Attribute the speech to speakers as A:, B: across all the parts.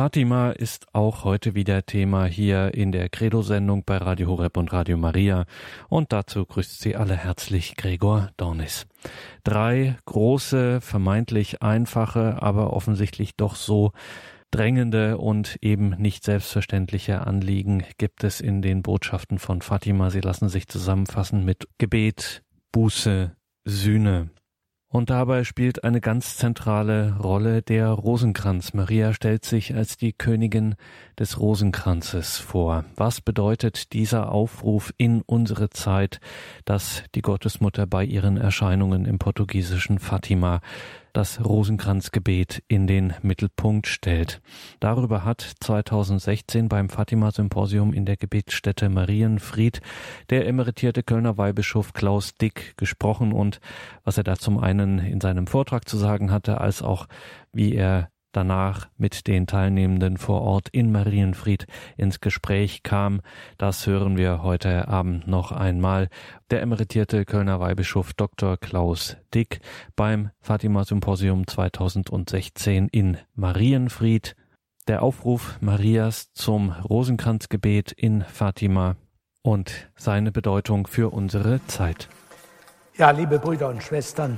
A: Fatima ist auch heute wieder Thema hier in der Credo-Sendung bei Radio Horeb und Radio Maria. Und dazu grüßt Sie alle herzlich Gregor Dornis. Drei große, vermeintlich einfache, aber offensichtlich doch so drängende und eben nicht selbstverständliche Anliegen gibt es in den Botschaften von Fatima. Sie lassen sich zusammenfassen mit Gebet, Buße, Sühne. Und dabei spielt eine ganz zentrale Rolle der Rosenkranz. Maria stellt sich als die Königin des Rosenkranzes vor. Was bedeutet dieser Aufruf in unsere Zeit, dass die Gottesmutter bei ihren Erscheinungen im portugiesischen Fatima das Rosenkranzgebet in den Mittelpunkt stellt. Darüber hat 2016 beim Fatima-Symposium in der Gebetsstätte Marienfried der emeritierte Kölner Weihbischof Klaus Dick gesprochen und was er da zum einen in seinem Vortrag zu sagen hatte, als auch wie er danach mit den Teilnehmenden vor Ort in Marienfried ins Gespräch kam. Das hören wir heute Abend noch einmal. Der emeritierte Kölner Weihbischof Dr. Klaus Dick beim Fatima Symposium 2016 in Marienfried. Der Aufruf Marias zum Rosenkranzgebet in Fatima und seine Bedeutung für unsere Zeit.
B: Ja, liebe Brüder und Schwestern,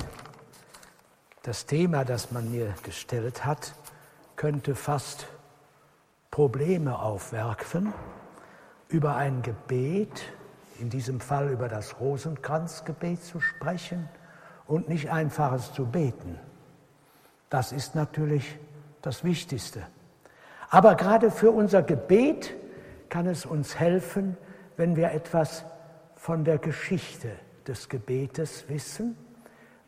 B: das Thema, das man mir gestellt hat, könnte fast Probleme aufwerfen über ein Gebet, in diesem Fall über das Rosenkranzgebet zu sprechen und nicht einfaches zu beten. Das ist natürlich das Wichtigste. Aber gerade für unser Gebet kann es uns helfen, wenn wir etwas von der Geschichte des Gebetes wissen,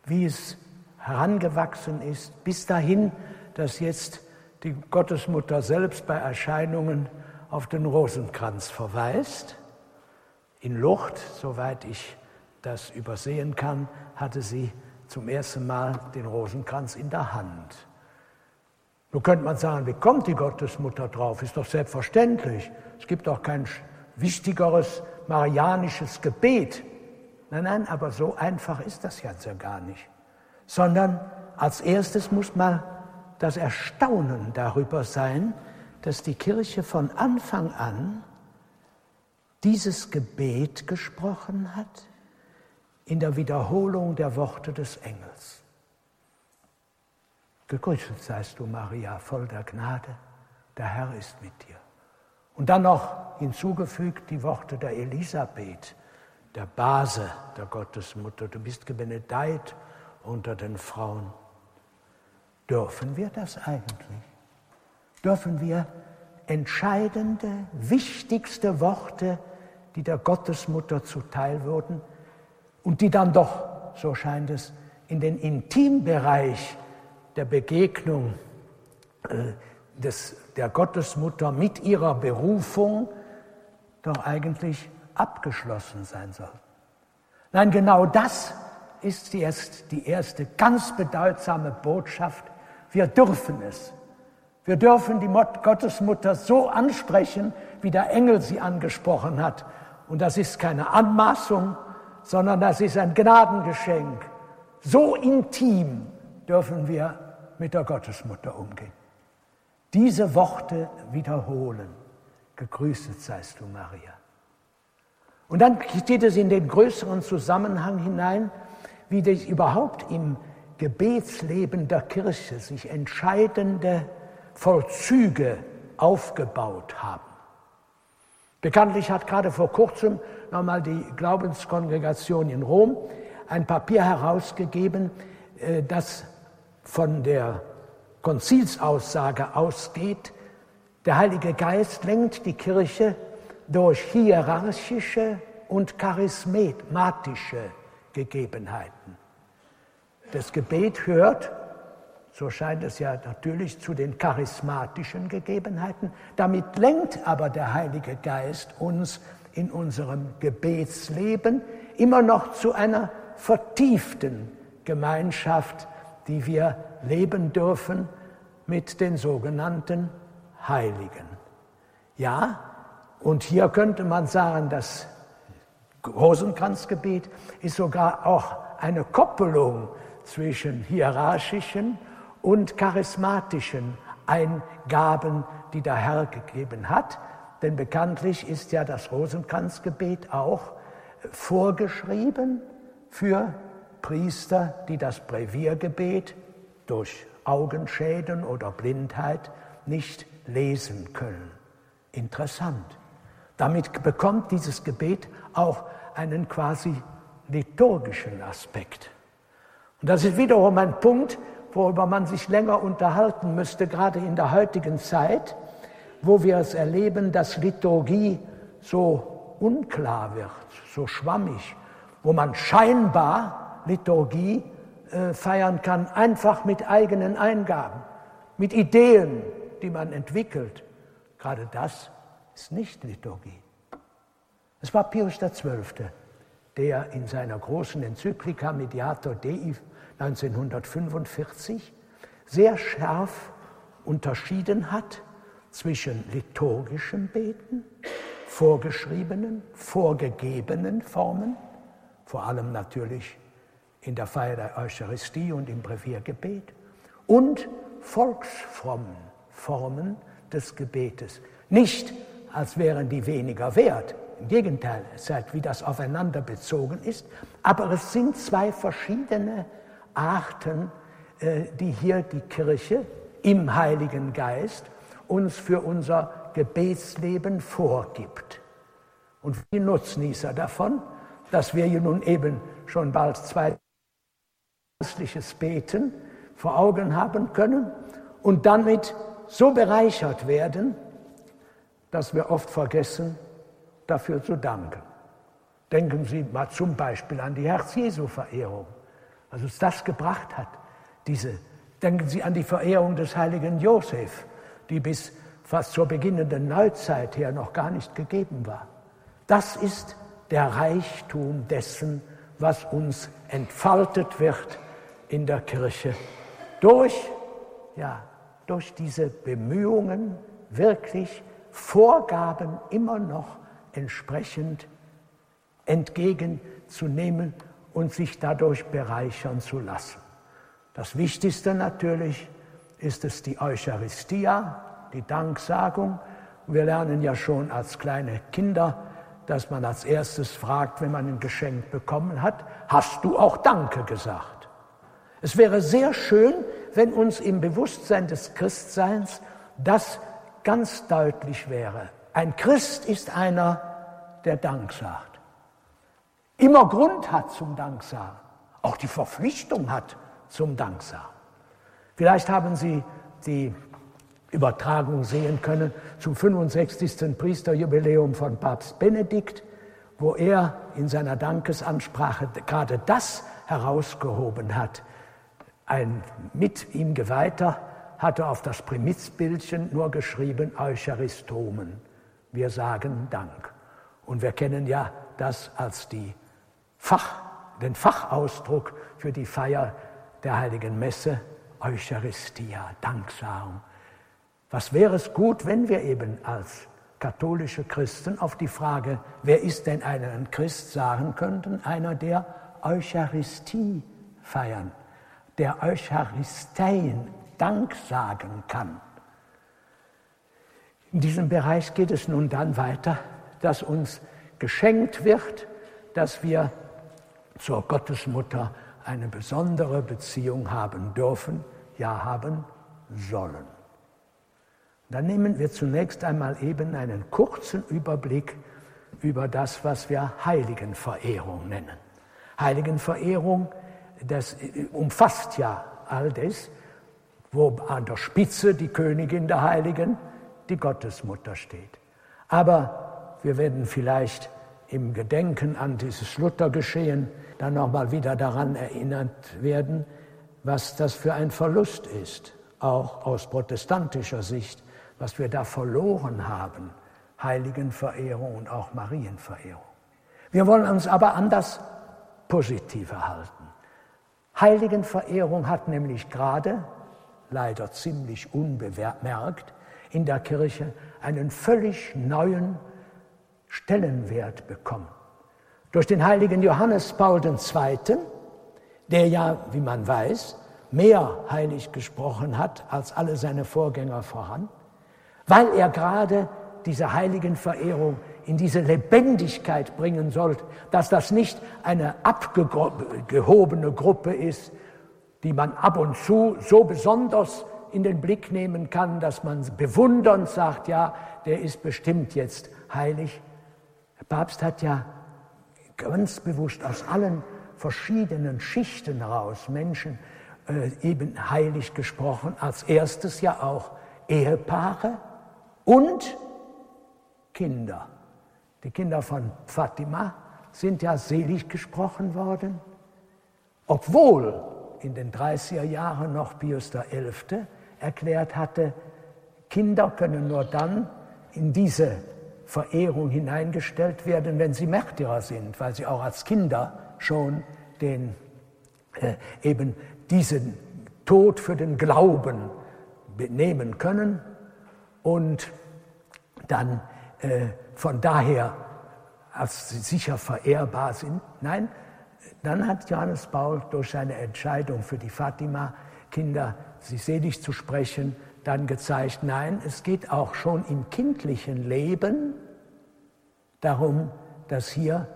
B: wie es herangewachsen ist, bis dahin, dass jetzt die Gottesmutter selbst bei Erscheinungen auf den Rosenkranz verweist. In Lucht, soweit ich das übersehen kann, hatte sie zum ersten Mal den Rosenkranz in der Hand. Nun könnte man sagen, wie kommt die Gottesmutter drauf? Ist doch selbstverständlich. Es gibt doch kein wichtigeres marianisches Gebet. Nein, nein, aber so einfach ist das ja gar nicht. Sondern als erstes muss man das Erstaunen darüber sein, dass die Kirche von Anfang an dieses Gebet gesprochen hat in der Wiederholung der Worte des Engels. Gegrüßet seist du, Maria, voll der Gnade, der Herr ist mit dir. Und dann noch hinzugefügt die Worte der Elisabeth, der Base der Gottesmutter. Du bist gebenedeit unter den Frauen. Dürfen wir das eigentlich? Dürfen wir entscheidende, wichtigste Worte, die der Gottesmutter zuteil wurden und die dann doch, so scheint es, in den Intimbereich der Begegnung äh, des, der Gottesmutter mit ihrer Berufung doch eigentlich abgeschlossen sein soll. Nein, genau das ist jetzt die erste ganz bedeutsame Botschaft wir dürfen es. Wir dürfen die Gottesmutter so ansprechen, wie der Engel sie angesprochen hat. Und das ist keine Anmaßung, sondern das ist ein Gnadengeschenk. So intim dürfen wir mit der Gottesmutter umgehen. Diese Worte wiederholen. Gegrüßet seist du, Maria. Und dann steht es in den größeren Zusammenhang hinein, wie das überhaupt im Gebetsleben der Kirche sich entscheidende Vollzüge aufgebaut haben. Bekanntlich hat gerade vor kurzem nochmal die Glaubenskongregation in Rom ein Papier herausgegeben, äh, das von der Konzilsaussage ausgeht, der Heilige Geist lenkt die Kirche durch hierarchische und charismatische Gegebenheiten. Das Gebet hört, so scheint es ja natürlich, zu den charismatischen Gegebenheiten. Damit lenkt aber der Heilige Geist uns in unserem Gebetsleben immer noch zu einer vertieften Gemeinschaft, die wir leben dürfen mit den sogenannten Heiligen. Ja, und hier könnte man sagen, das Rosenkranzgebet ist sogar auch eine Koppelung zwischen hierarchischen und charismatischen Eingaben, die der Herr gegeben hat. Denn bekanntlich ist ja das Rosenkranzgebet auch vorgeschrieben für Priester, die das Breviergebet durch Augenschäden oder Blindheit nicht lesen können. Interessant. Damit bekommt dieses Gebet auch einen quasi liturgischen Aspekt. Und das ist wiederum ein Punkt, worüber man sich länger unterhalten müsste, gerade in der heutigen Zeit, wo wir es erleben, dass Liturgie so unklar wird, so schwammig, wo man scheinbar Liturgie äh, feiern kann, einfach mit eigenen Eingaben, mit Ideen, die man entwickelt. Gerade das ist nicht Liturgie. Es war Pius XII., der in seiner großen Enzyklika Mediator Dei 1945 sehr scharf unterschieden hat zwischen liturgischem Beten, vorgeschriebenen, vorgegebenen Formen, vor allem natürlich in der Feier der Eucharistie und im Breviergebet, und volksfrommen Formen des Gebetes. Nicht, als wären die weniger wert, im Gegenteil, seit wie das aufeinander bezogen ist, aber es sind zwei verschiedene Arten, äh, die hier die Kirche im Heiligen Geist uns für unser Gebetsleben vorgibt. Und die Nutznießer davon, dass wir nun eben schon bald zwei christliches Beten vor Augen haben können und damit so bereichert werden, dass wir oft vergessen, dafür zu danken. Denken Sie mal zum Beispiel an die Herz-Jesu-Verehrung, was uns das gebracht hat. Diese, denken Sie an die Verehrung des heiligen Josef, die bis fast zur beginnenden Neuzeit her noch gar nicht gegeben war. Das ist der Reichtum dessen, was uns entfaltet wird in der Kirche durch, ja, durch diese Bemühungen, wirklich Vorgaben immer noch entsprechend entgegenzunehmen und sich dadurch bereichern zu lassen. Das Wichtigste natürlich ist es die Eucharistia, die Danksagung. Wir lernen ja schon als kleine Kinder, dass man als erstes fragt, wenn man ein Geschenk bekommen hat, hast du auch Danke gesagt? Es wäre sehr schön, wenn uns im Bewusstsein des Christseins das ganz deutlich wäre. Ein Christ ist einer, der Dank sagt. Immer Grund hat zum Danksagen. Auch die Verpflichtung hat zum Danksagen. Vielleicht haben Sie die Übertragung sehen können zum 65. Priesterjubiläum von Papst Benedikt, wo er in seiner Dankesansprache gerade das herausgehoben hat. Ein mit ihm Geweihter hatte auf das Primizbildchen nur geschrieben Eucharistomen. Wir sagen Dank. Und wir kennen ja das als die Fach, den Fachausdruck für die Feier der heiligen Messe, Eucharistia, Danksagung. Was wäre es gut, wenn wir eben als katholische Christen auf die Frage, wer ist denn ein Christ, sagen könnten, einer, der Eucharistie feiern, der Eucharisteien Dank sagen kann. In diesem Bereich geht es nun dann weiter, dass uns geschenkt wird, dass wir zur Gottesmutter eine besondere Beziehung haben dürfen, ja haben sollen. Dann nehmen wir zunächst einmal eben einen kurzen Überblick über das, was wir Heiligenverehrung nennen. Heiligenverehrung, das umfasst ja all das, wo an der Spitze die Königin der Heiligen, die Gottesmutter steht. Aber wir werden vielleicht im Gedenken an dieses Luthergeschehen dann nochmal wieder daran erinnert werden, was das für ein Verlust ist, auch aus protestantischer Sicht, was wir da verloren haben, Heiligenverehrung und auch Marienverehrung. Wir wollen uns aber an das Positive halten. Heiligenverehrung hat nämlich gerade, leider ziemlich unbemerkt, in der Kirche einen völlig neuen Stellenwert bekommen. Durch den heiligen Johannes Paul II., der ja, wie man weiß, mehr heilig gesprochen hat als alle seine Vorgänger voran, weil er gerade diese heiligen Verehrung in diese Lebendigkeit bringen soll, dass das nicht eine abgehobene Gruppe ist, die man ab und zu so besonders in den Blick nehmen kann, dass man bewundernd sagt, ja, der ist bestimmt jetzt heilig. Papst hat ja ganz bewusst aus allen verschiedenen Schichten heraus Menschen äh, eben heilig gesprochen. Als erstes ja auch Ehepaare und Kinder. Die Kinder von Fatima sind ja selig gesprochen worden, obwohl in den 30er Jahren noch Pius XI. erklärt hatte, Kinder können nur dann in diese Verehrung hineingestellt werden, wenn sie Märtyrer sind, weil sie auch als Kinder schon den, äh, eben diesen Tod für den Glauben nehmen können und dann äh, von daher als sicher verehrbar sind. Nein, dann hat Johannes Paul durch seine Entscheidung für die Fatima-Kinder, sie selig zu sprechen, dann gezeigt, nein, es geht auch schon im kindlichen Leben darum, dass hier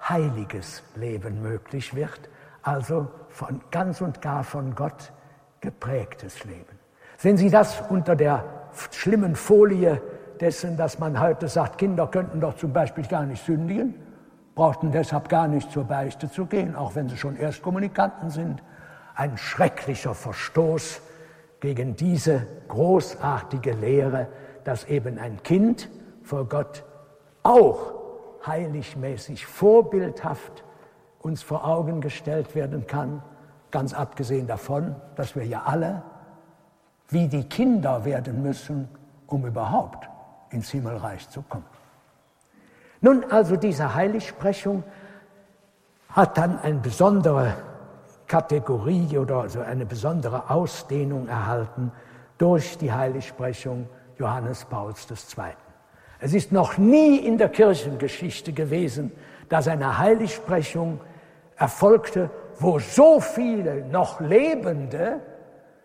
B: heiliges Leben möglich wird, also von ganz und gar von Gott geprägtes Leben. Sehen Sie das unter der schlimmen Folie dessen, dass man heute sagt, Kinder könnten doch zum Beispiel gar nicht sündigen, brauchten deshalb gar nicht zur Beichte zu gehen, auch wenn sie schon Erstkommunikanten sind. Ein schrecklicher Verstoß gegen diese großartige Lehre, dass eben ein Kind vor Gott auch heiligmäßig, vorbildhaft uns vor Augen gestellt werden kann, ganz abgesehen davon, dass wir ja alle wie die Kinder werden müssen, um überhaupt ins Himmelreich zu kommen. Nun also diese Heiligsprechung hat dann eine besondere Kategorie oder also eine besondere Ausdehnung erhalten durch die Heiligsprechung Johannes Pauls II. Es ist noch nie in der Kirchengeschichte gewesen, dass eine Heiligsprechung erfolgte, wo so viele noch Lebende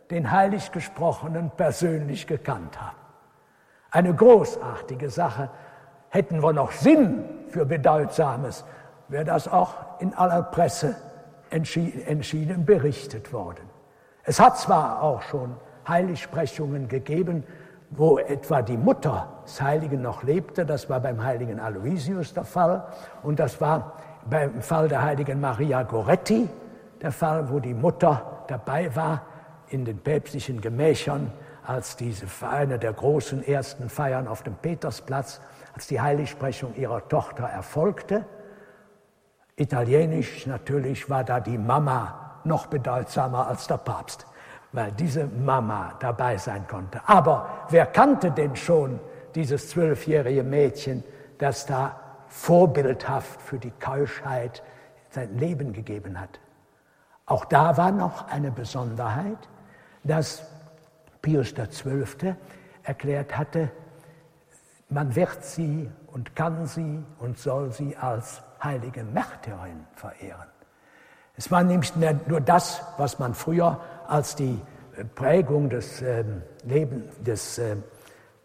B: den Heiliggesprochenen persönlich gekannt haben. Eine großartige Sache. Hätten wir noch Sinn für Bedeutsames, wäre das auch in aller Presse entschieden berichtet worden. Es hat zwar auch schon Heiligsprechungen gegeben, wo etwa die Mutter des Heiligen noch lebte, das war beim heiligen Aloysius der Fall, und das war beim Fall der heiligen Maria Goretti der Fall, wo die Mutter dabei war in den päpstlichen Gemächern als diese eine der großen ersten Feiern auf dem Petersplatz, als die Heiligsprechung ihrer Tochter erfolgte. Italienisch natürlich war da die Mama noch bedeutsamer als der Papst, weil diese Mama dabei sein konnte. Aber wer kannte denn schon dieses zwölfjährige Mädchen, das da vorbildhaft für die Keuschheit sein Leben gegeben hat? Auch da war noch eine Besonderheit, dass Pius XII. erklärt hatte, man wird sie und kann sie und soll sie als heilige Märtyrerin verehren. Es war nämlich nur das, was man früher als die äh, Prägung des ähm, Lebens, des äh,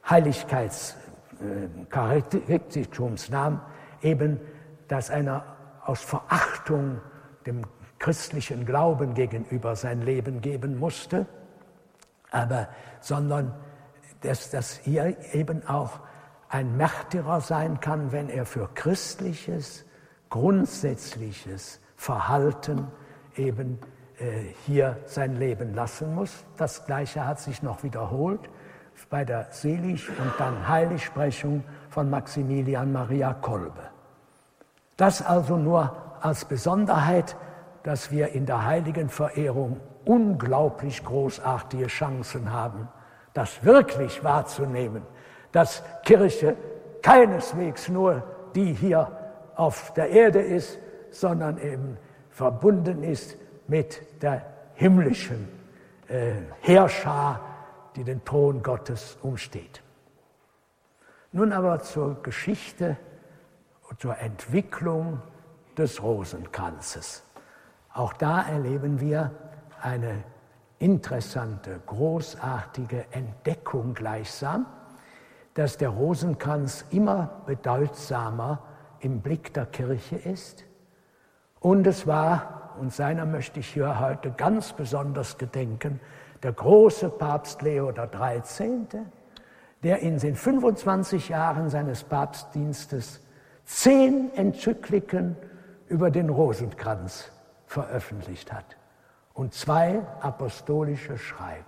B: Heiligkeitscharaktertums äh, nahm, eben, dass einer aus Verachtung dem christlichen Glauben gegenüber sein Leben geben musste aber sondern dass das hier eben auch ein Märtyrer sein kann, wenn er für christliches, grundsätzliches Verhalten eben äh, hier sein Leben lassen muss. Das Gleiche hat sich noch wiederholt bei der Selig- und dann Heiligsprechung von Maximilian Maria Kolbe. Das also nur als Besonderheit, dass wir in der heiligen Verehrung unglaublich großartige Chancen haben, das wirklich wahrzunehmen, dass Kirche keineswegs nur die hier auf der Erde ist, sondern eben verbunden ist mit der himmlischen äh, Herrscher, die den Thron Gottes umsteht. Nun aber zur Geschichte und zur Entwicklung des Rosenkranzes. Auch da erleben wir eine interessante, großartige Entdeckung gleichsam, dass der Rosenkranz immer bedeutsamer im Blick der Kirche ist. Und es war, und seiner möchte ich hier heute ganz besonders gedenken, der große Papst Leo XIII., der in den 25 Jahren seines Papstdienstes zehn Enzykliken über den Rosenkranz veröffentlicht hat und zwei apostolische Schreiben.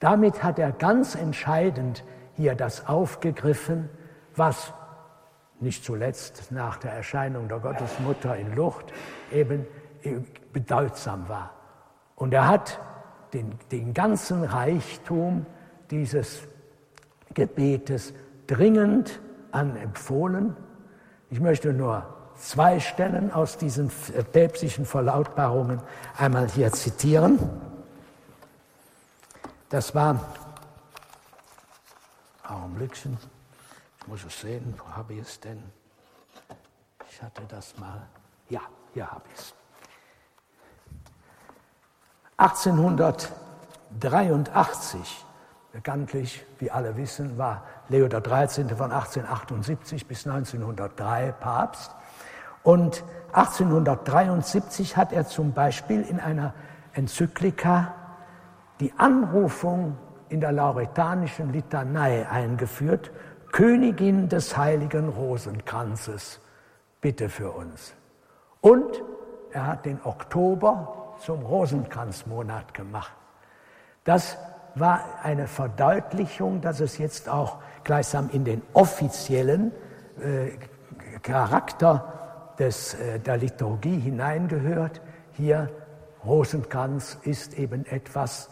B: Damit hat er ganz entscheidend hier das aufgegriffen, was nicht zuletzt nach der Erscheinung der Gottesmutter in Lucht eben bedeutsam war. Und er hat den, den ganzen Reichtum dieses Gebetes dringend anempfohlen. Ich möchte nur zwei Stellen aus diesen päpstlichen Verlautbarungen einmal hier zitieren. Das war, Augenblickchen, muss es sehen, wo habe ich es denn? Ich hatte das mal, ja, hier habe ich es. 1883, bekanntlich, wie alle wissen, war Leo XIII. von 1878 bis 1903 Papst. Und 1873 hat er zum Beispiel in einer Enzyklika die Anrufung in der lauretanischen Litanei eingeführt, Königin des heiligen Rosenkranzes, bitte für uns. Und er hat den Oktober zum Rosenkranzmonat gemacht. Das war eine Verdeutlichung, dass es jetzt auch gleichsam in den offiziellen äh, Charakter des, äh, der Liturgie hineingehört. Hier Rosenkranz ist eben etwas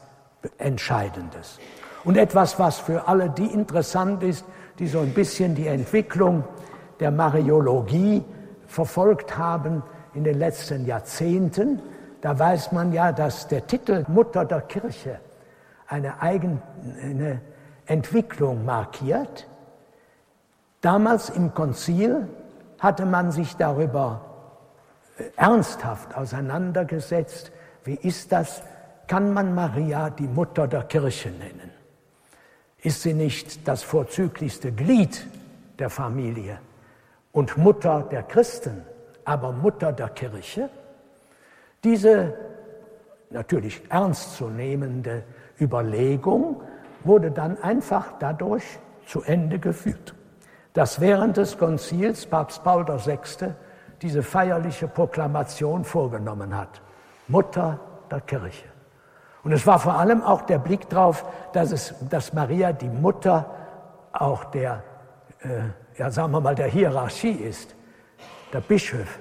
B: Entscheidendes. Und etwas, was für alle die interessant ist, die so ein bisschen die Entwicklung der Mariologie verfolgt haben in den letzten Jahrzehnten, da weiß man ja, dass der Titel Mutter der Kirche eine eigene Entwicklung markiert. Damals im Konzil hatte man sich darüber äh, ernsthaft auseinandergesetzt, wie ist das, kann man Maria die Mutter der Kirche nennen? Ist sie nicht das vorzüglichste Glied der Familie und Mutter der Christen, aber Mutter der Kirche? Diese natürlich ernstzunehmende Überlegung wurde dann einfach dadurch zu Ende geführt dass während des Konzils Papst Paul VI. diese feierliche Proklamation vorgenommen hat. Mutter der Kirche. Und es war vor allem auch der Blick darauf, dass, dass Maria die Mutter auch der, äh, ja, sagen wir mal, der Hierarchie ist, der Bischöfe,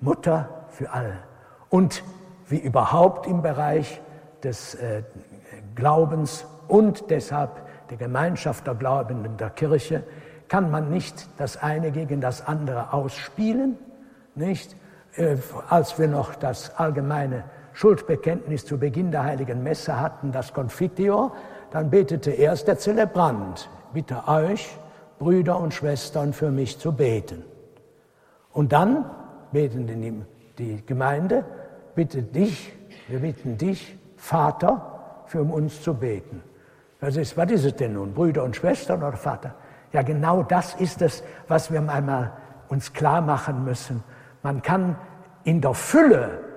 B: Mutter für alle. Und wie überhaupt im Bereich des äh, Glaubens und deshalb der Gemeinschaft der Glaubenden der Kirche kann man nicht das eine gegen das andere ausspielen, nicht? Äh, als wir noch das allgemeine Schuldbekenntnis zu Beginn der heiligen Messe hatten, das Confiteor, dann betete erst der Zelebrant, bitte euch, Brüder und Schwestern, für mich zu beten. Und dann beten die, Gemeinde, bitte dich, wir bitten dich, Vater, für uns zu beten. Was ist, was ist es denn nun, Brüder und Schwestern oder Vater? Ja, genau das ist es, was wir einmal uns klar machen müssen. Man kann in der Fülle,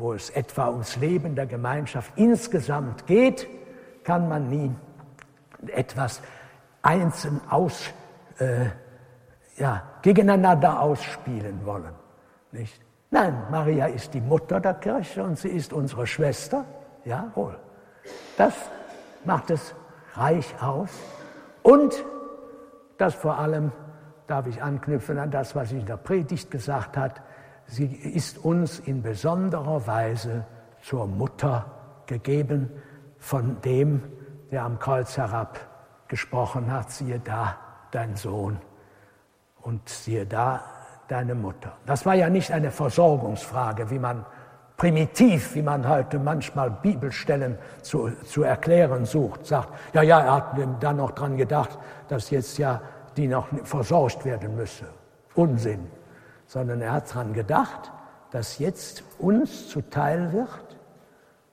B: wo es etwa ums Leben der Gemeinschaft insgesamt geht, kann man nie etwas einzeln aus, äh, ja, gegeneinander ausspielen wollen. Nicht? Nein, Maria ist die Mutter der Kirche und sie ist unsere Schwester. Jawohl. Das macht es reich aus. Und das vor allem darf ich anknüpfen an das, was ich in der Predigt gesagt hat. Sie ist uns in besonderer Weise zur Mutter gegeben von dem, der am Kreuz herab gesprochen hat, siehe da dein Sohn und siehe da deine Mutter. Das war ja nicht eine Versorgungsfrage, wie man primitiv, wie man heute manchmal Bibelstellen zu, zu erklären sucht, sagt, ja, ja, er hat dann noch dran gedacht, dass jetzt ja die noch versorgt werden müsse. Unsinn. Sondern er hat dran gedacht, dass jetzt uns zuteil wird,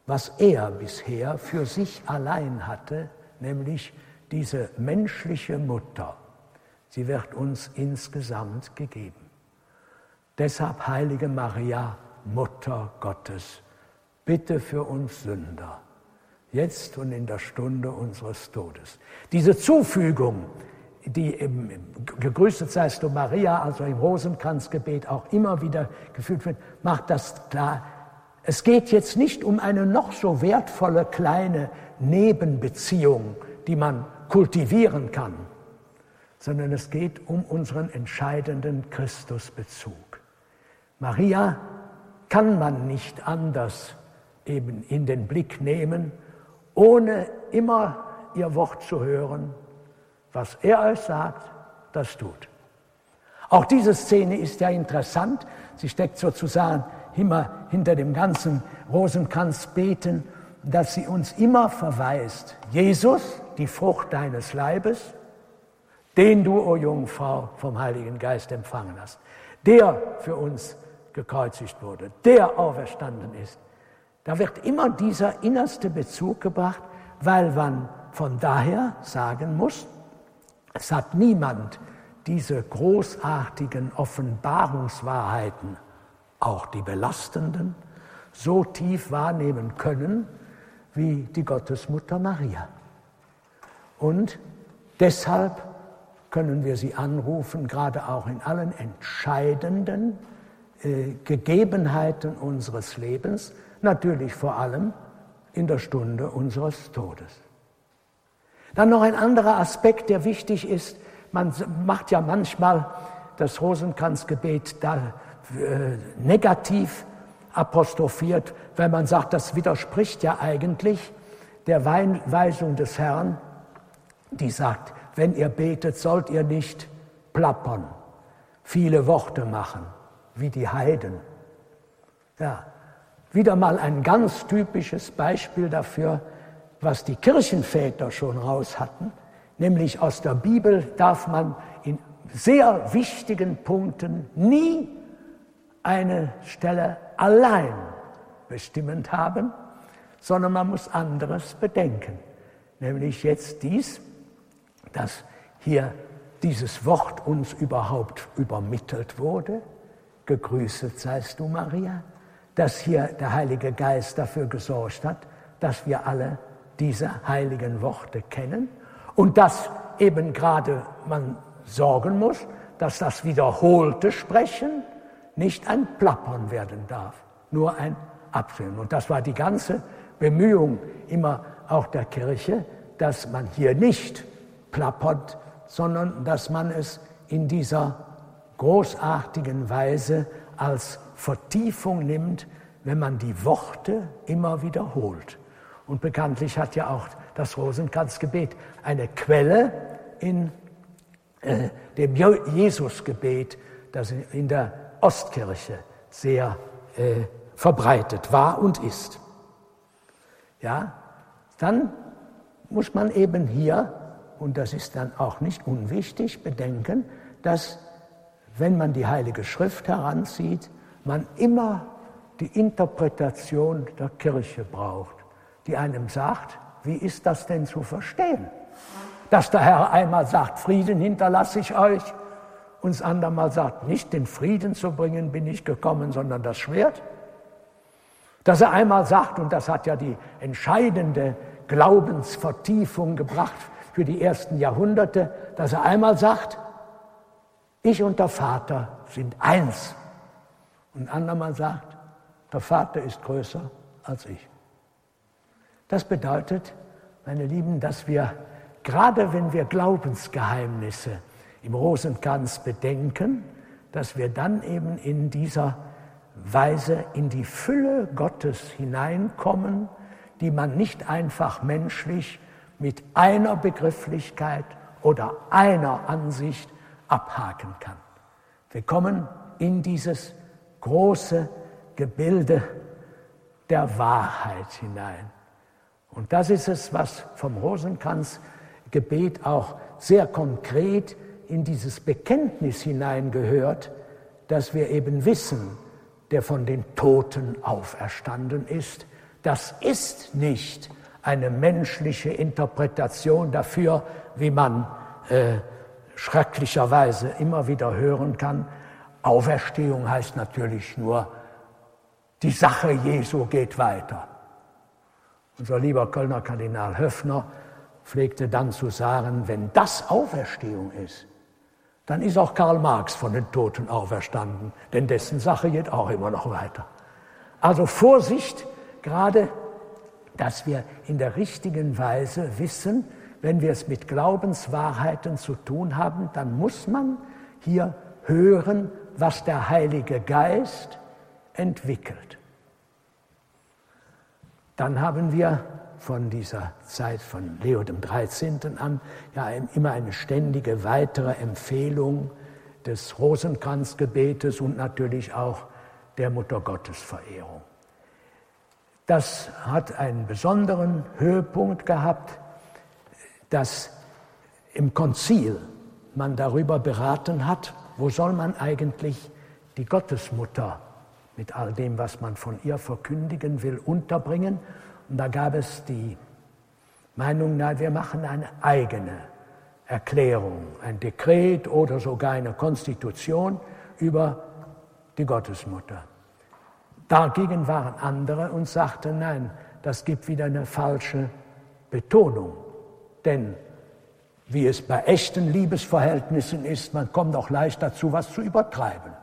B: was er bisher für sich allein hatte, nämlich diese menschliche Mutter. Sie wird uns insgesamt gegeben. Deshalb, heilige Maria, Mutter Gottes, bitte für uns Sünder, jetzt und in der Stunde unseres Todes. Diese Zufügung, die im Gegrüßet seist du Maria, also im Rosenkranzgebet auch immer wieder gefühlt wird, macht das klar. Es geht jetzt nicht um eine noch so wertvolle kleine Nebenbeziehung, die man kultivieren kann, sondern es geht um unseren entscheidenden Christusbezug. Maria kann man nicht anders eben in den Blick nehmen, ohne immer ihr Wort zu hören. Was er euch sagt, das tut. Auch diese Szene ist ja interessant. Sie steckt sozusagen immer hinter dem ganzen Rosenkranzbeten, dass sie uns immer verweist. Jesus, die Frucht deines Leibes, den du, o oh Jungfrau, vom Heiligen Geist empfangen hast, der für uns gekreuzigt wurde, der auferstanden ist. Da wird immer dieser innerste Bezug gebracht, weil man von daher sagen muss, es hat niemand diese großartigen Offenbarungswahrheiten, auch die belastenden, so tief wahrnehmen können wie die Gottesmutter Maria. Und deshalb können wir sie anrufen, gerade auch in allen entscheidenden äh, Gegebenheiten unseres Lebens, natürlich vor allem in der Stunde unseres Todes. Dann noch ein anderer Aspekt, der wichtig ist. Man macht ja manchmal das Rosenkranzgebet da äh, negativ apostrophiert, weil man sagt, das widerspricht ja eigentlich der Weisung des Herrn, die sagt, wenn ihr betet, sollt ihr nicht plappern, viele Worte machen wie die Heiden. Ja, wieder mal ein ganz typisches Beispiel dafür, was die Kirchenväter schon raus hatten, nämlich aus der Bibel darf man in sehr wichtigen Punkten nie eine Stelle allein bestimmend haben, sondern man muss anderes bedenken, nämlich jetzt dies, dass hier dieses Wort uns überhaupt übermittelt wurde, Gegrüßet seist du, Maria, dass hier der Heilige Geist dafür gesorgt hat, dass wir alle diese heiligen Worte kennen und dass eben gerade man sorgen muss, dass das wiederholte Sprechen nicht ein Plappern werden darf, nur ein Abfilmen. Und das war die ganze Bemühung immer auch der Kirche, dass man hier nicht plappert, sondern dass man es in dieser großartigen Weise als Vertiefung nimmt, wenn man die Worte immer wiederholt. Und bekanntlich hat ja auch das Rosenkranzgebet eine Quelle in äh, dem Jesusgebet, das in der Ostkirche sehr äh, verbreitet war und ist. Ja, dann muss man eben hier, und das ist dann auch nicht unwichtig, bedenken, dass wenn man die Heilige Schrift heranzieht, man immer die Interpretation der Kirche braucht, die einem sagt, wie ist das denn zu verstehen? Dass der Herr einmal sagt, Frieden hinterlasse ich euch, und das andere Mal sagt, nicht den Frieden zu bringen bin ich gekommen, sondern das Schwert. Dass er einmal sagt, und das hat ja die entscheidende Glaubensvertiefung gebracht für die ersten Jahrhunderte, dass er einmal sagt, ich und der Vater sind eins. Und andermal sagt, der Vater ist größer als ich. Das bedeutet, meine Lieben, dass wir, gerade wenn wir Glaubensgeheimnisse im Rosenkranz bedenken, dass wir dann eben in dieser Weise in die Fülle Gottes hineinkommen, die man nicht einfach menschlich mit einer Begrifflichkeit oder einer Ansicht abhaken kann. Wir kommen in dieses große Gebilde der Wahrheit hinein. Und das ist es, was vom Rosenkranzgebet auch sehr konkret in dieses Bekenntnis hineingehört, dass wir eben wissen, der von den Toten auferstanden ist, Das ist nicht eine menschliche Interpretation dafür, wie man äh, schrecklicherweise immer wieder hören kann. Auferstehung heißt natürlich nur, die Sache Jesu geht weiter. Unser lieber Kölner Kardinal Höffner pflegte dann zu sagen, wenn das Auferstehung ist, dann ist auch Karl Marx von den Toten auferstanden, denn dessen Sache geht auch immer noch weiter. Also Vorsicht, gerade, dass wir in der richtigen Weise wissen, wenn wir es mit Glaubenswahrheiten zu tun haben, dann muss man hier hören, was der Heilige Geist entwickelt. Dann haben wir von dieser Zeit von Leo dem 13. an ja immer eine ständige weitere Empfehlung des Rosenkranzgebetes und natürlich auch der Muttergottesverehrung. Das hat einen besonderen Höhepunkt gehabt, dass im Konzil man darüber beraten hat, wo soll man eigentlich die Gottesmutter mit all dem, was man von ihr verkündigen will, unterbringen. Und da gab es die Meinung, na, wir machen eine eigene Erklärung, ein Dekret oder sogar eine Konstitution über die Gottesmutter. Dagegen waren andere und sagten, nein, das gibt wieder eine falsche Betonung. Denn wie es bei echten Liebesverhältnissen ist, man kommt auch leicht dazu, was zu übertreiben.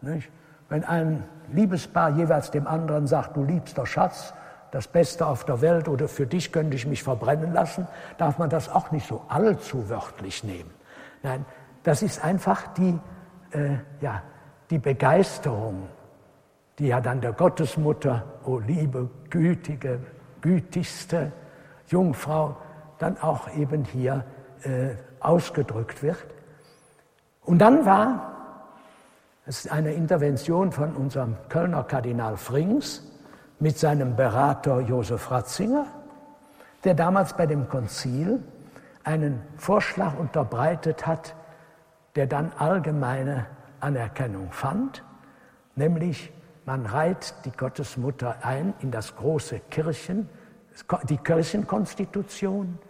B: Nicht? Wenn ein Liebespaar jeweils dem anderen sagt, du liebster Schatz, das Beste auf der Welt oder für dich könnte ich mich verbrennen lassen, darf man das auch nicht so allzu wörtlich nehmen. Nein, das ist einfach die, äh, ja, die Begeisterung, die ja dann der Gottesmutter, o oh liebe, gütige, gütigste Jungfrau, dann auch eben hier äh, ausgedrückt wird. Und dann war es ist eine Intervention von unserem Kölner Kardinal Frings mit seinem Berater Josef Ratzinger, der damals bei dem Konzil einen Vorschlag unterbreitet hat, der dann allgemeine Anerkennung fand, nämlich man reiht die Gottesmutter ein in das große Kirchen, die Kirchenkonstitution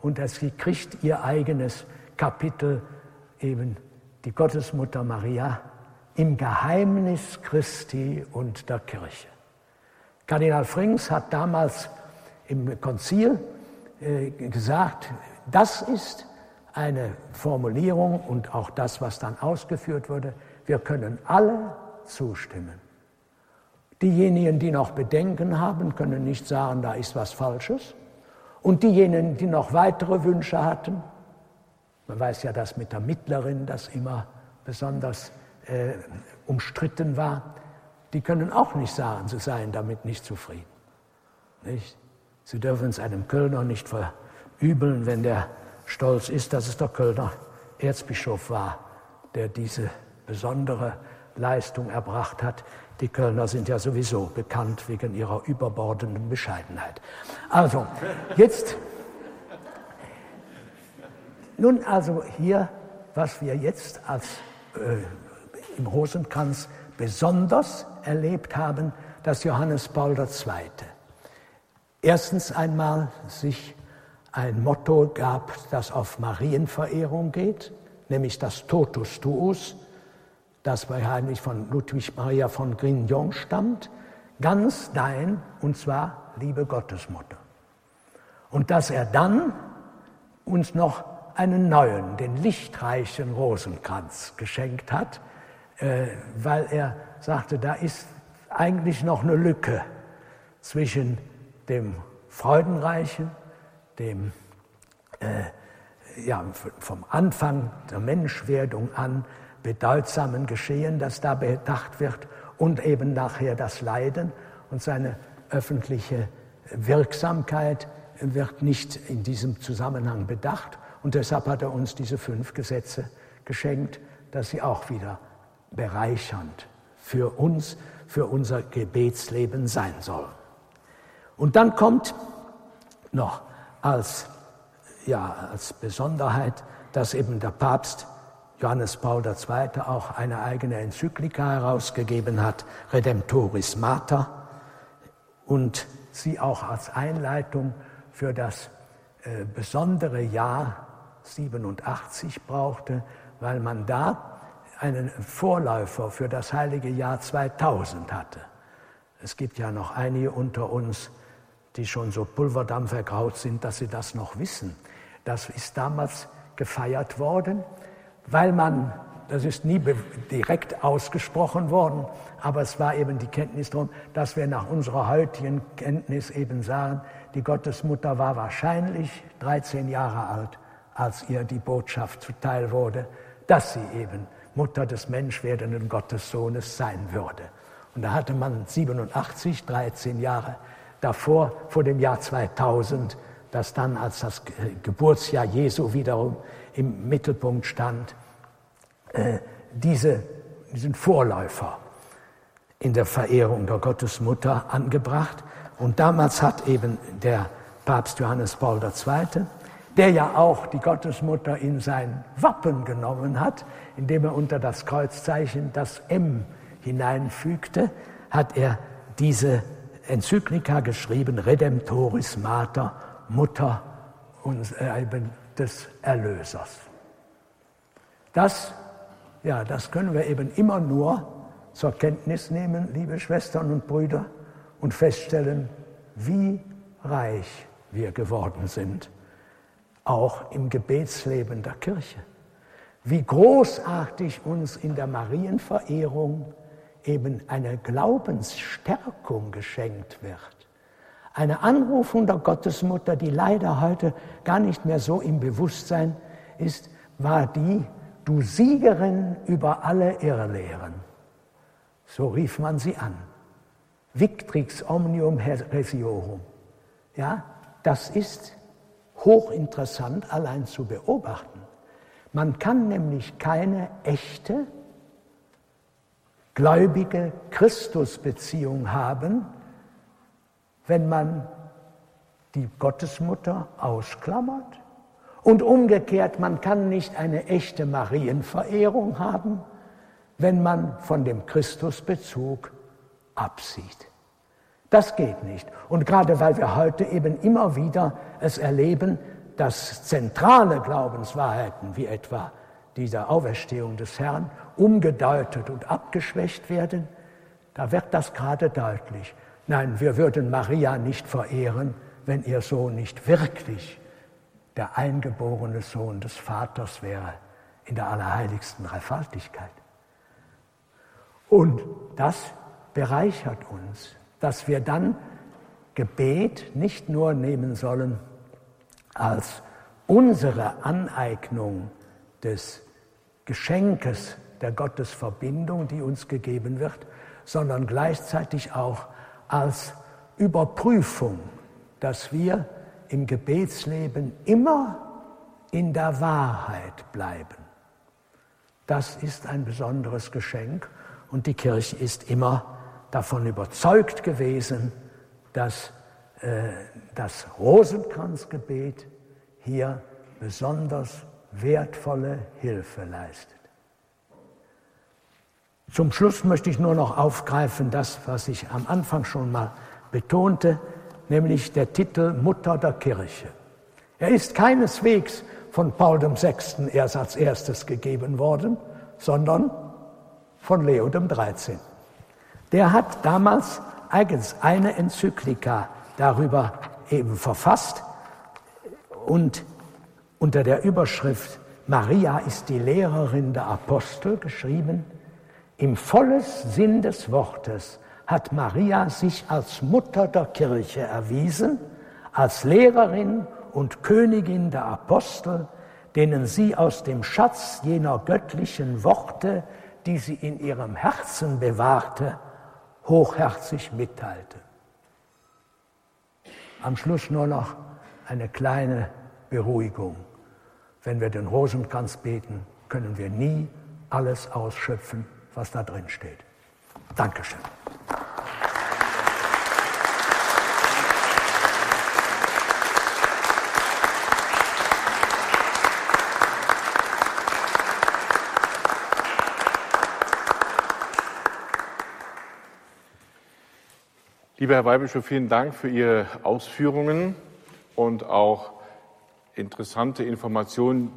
B: und sie kriegt ihr eigenes Kapitel, eben die Gottesmutter Maria im Geheimnis Christi und der Kirche. Kardinal Frings hat damals im Konzil äh, gesagt, das ist eine Formulierung und auch das, was dann ausgeführt wurde, wir können alle zustimmen. Diejenigen, die noch Bedenken haben, können nicht sagen, da ist was Falsches. Und diejenigen, die noch weitere Wünsche hatten, man weiß ja, dass mit der Mittlerin das immer besonders äh, umstritten war, die können auch nicht sagen, sie seien damit nicht zufrieden. Nicht? Sie dürfen es einem Kölner nicht verübeln, wenn der stolz ist, dass es der Kölner Erzbischof war, der diese besondere Leistung erbracht hat. Die Kölner sind ja sowieso bekannt wegen ihrer überbordenden Bescheidenheit. Also, jetzt, nun also hier, was wir jetzt als äh, im Rosenkranz besonders erlebt haben, dass Johannes Paul II. erstens einmal sich ein Motto gab, das auf Marienverehrung geht, nämlich das Totus Tuus, das bei von Ludwig Maria von Grignon stammt, ganz dein, und zwar liebe Gottesmutter. Und dass er dann uns noch einen neuen, den lichtreichen Rosenkranz geschenkt hat, weil er sagte, da ist eigentlich noch eine Lücke zwischen dem Freudenreichen, dem äh, ja, vom Anfang der Menschwerdung an bedeutsamen Geschehen, das da bedacht wird, und eben nachher das Leiden und seine öffentliche Wirksamkeit wird nicht in diesem Zusammenhang bedacht. Und deshalb hat er uns diese fünf Gesetze geschenkt, dass sie auch wieder bereichernd für uns, für unser Gebetsleben sein soll. Und dann kommt noch als, ja, als Besonderheit, dass eben der Papst Johannes Paul II. auch eine eigene Enzyklika herausgegeben hat, Redemptoris Mater, und sie auch als Einleitung für das äh, besondere Jahr 87 brauchte, weil man da einen Vorläufer für das heilige Jahr 2000 hatte. Es gibt ja noch einige unter uns, die schon so pulverdampfergraut sind, dass sie das noch wissen. Das ist damals gefeiert worden, weil man, das ist nie direkt ausgesprochen worden, aber es war eben die Kenntnis darum, dass wir nach unserer heutigen Kenntnis eben sagen, die Gottesmutter war wahrscheinlich 13 Jahre alt, als ihr die Botschaft zuteil wurde, dass sie eben Mutter des menschwerdenden Gottessohnes sein würde. Und da hatte man 87, 13 Jahre davor, vor dem Jahr 2000, das dann als das Geburtsjahr Jesu wiederum im Mittelpunkt stand, äh, diese, diesen Vorläufer in der Verehrung der Gottesmutter angebracht. Und damals hat eben der Papst Johannes Paul II., der ja auch die Gottesmutter in sein Wappen genommen hat, indem er unter das Kreuzzeichen das M hineinfügte, hat er diese Enzyklika geschrieben, Redemptoris Mater, Mutter äh, des Erlösers. Das, ja, das können wir eben immer nur zur Kenntnis nehmen, liebe Schwestern und Brüder, und feststellen, wie reich wir geworden sind, auch im Gebetsleben der Kirche. Wie großartig uns in der Marienverehrung eben eine Glaubensstärkung geschenkt wird. Eine Anrufung der Gottesmutter, die leider heute gar nicht mehr so im Bewusstsein ist, war die, du Siegerin über alle Irrlehren. So rief man sie an. Victrix omnium heresiorum. Ja, das ist hochinteressant allein zu beobachten. Man kann nämlich keine echte gläubige Christusbeziehung haben, wenn man die Gottesmutter ausklammert. Und umgekehrt, man kann nicht eine echte Marienverehrung haben, wenn man von dem Christusbezug absieht. Das geht nicht. Und gerade weil wir heute eben immer wieder es erleben, dass zentrale Glaubenswahrheiten wie etwa dieser Auferstehung des Herrn umgedeutet und abgeschwächt werden, da wird das gerade deutlich. Nein, wir würden Maria nicht verehren, wenn ihr Sohn nicht wirklich der eingeborene Sohn des Vaters wäre in der allerheiligsten Dreifaltigkeit. Und das bereichert uns, dass wir dann Gebet nicht nur nehmen sollen als unsere Aneignung des Geschenkes der Gottesverbindung, die uns gegeben wird, sondern gleichzeitig auch als Überprüfung, dass wir im Gebetsleben immer in der Wahrheit bleiben. Das ist ein besonderes Geschenk und die Kirche ist immer davon überzeugt gewesen, dass äh, das Rosenkranzgebet hier besonders wertvolle Hilfe leistet. Zum Schluss möchte ich nur noch aufgreifen das, was ich am Anfang schon mal betonte, nämlich der Titel Mutter der Kirche. Er ist keineswegs von Paul VI. erst als erstes gegeben worden, sondern von Leo XIII. Der hat damals eigens eine Enzyklika darüber eben verfasst. Und unter der Überschrift Maria ist die Lehrerin der Apostel geschrieben, im volles Sinn des Wortes hat Maria sich als Mutter der Kirche erwiesen, als Lehrerin und Königin der Apostel, denen sie aus dem Schatz jener göttlichen Worte, die sie in ihrem Herzen bewahrte, hochherzig mitteilte. Am Schluss nur noch eine kleine Beruhigung. Wenn wir den Rosenkranz beten, können wir nie alles ausschöpfen, was da drin steht. Dankeschön.
C: Lieber Herr Weihbischof, vielen Dank für Ihre Ausführungen und auch interessante Informationen,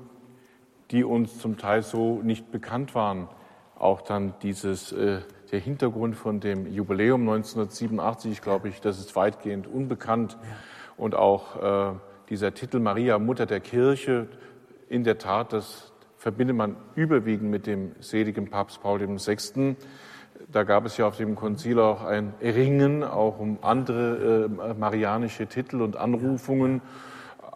C: die uns zum Teil so nicht bekannt waren. Auch dann dieses, äh, der Hintergrund von dem Jubiläum 1987, glaube ich, das ist weitgehend unbekannt. Und auch äh, dieser Titel Maria, Mutter der Kirche, in der Tat, das verbindet man überwiegend mit dem seligen Papst Paul VI. Da gab es ja auf dem Konzil auch ein Ringen, auch um andere äh, marianische Titel und Anrufungen.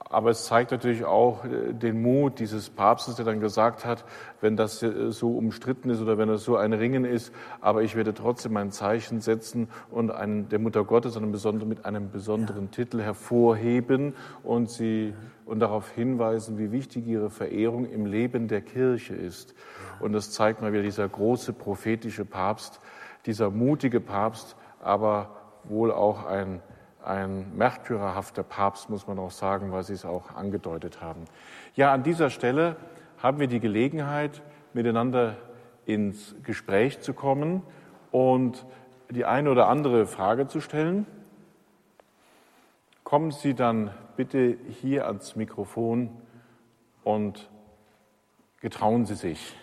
C: Aber es zeigt natürlich auch äh, den Mut dieses Papstes, der dann gesagt hat, wenn das äh, so umstritten ist oder wenn es so ein Ringen ist, aber ich werde trotzdem ein Zeichen setzen und einen, der Mutter Gottes einen besonderen, mit einem besonderen ja. Titel hervorheben und sie und darauf hinweisen, wie wichtig ihre Verehrung im Leben der Kirche ist. Und das zeigt mal wieder dieser große prophetische Papst, dieser mutige Papst, aber wohl auch ein ein märtyrerhafter Papst, muss man auch sagen, weil Sie es auch angedeutet haben. Ja, an dieser Stelle haben wir die Gelegenheit, miteinander ins Gespräch zu kommen und die eine oder andere Frage zu stellen. Kommen Sie dann bitte hier ans Mikrofon und getrauen Sie sich.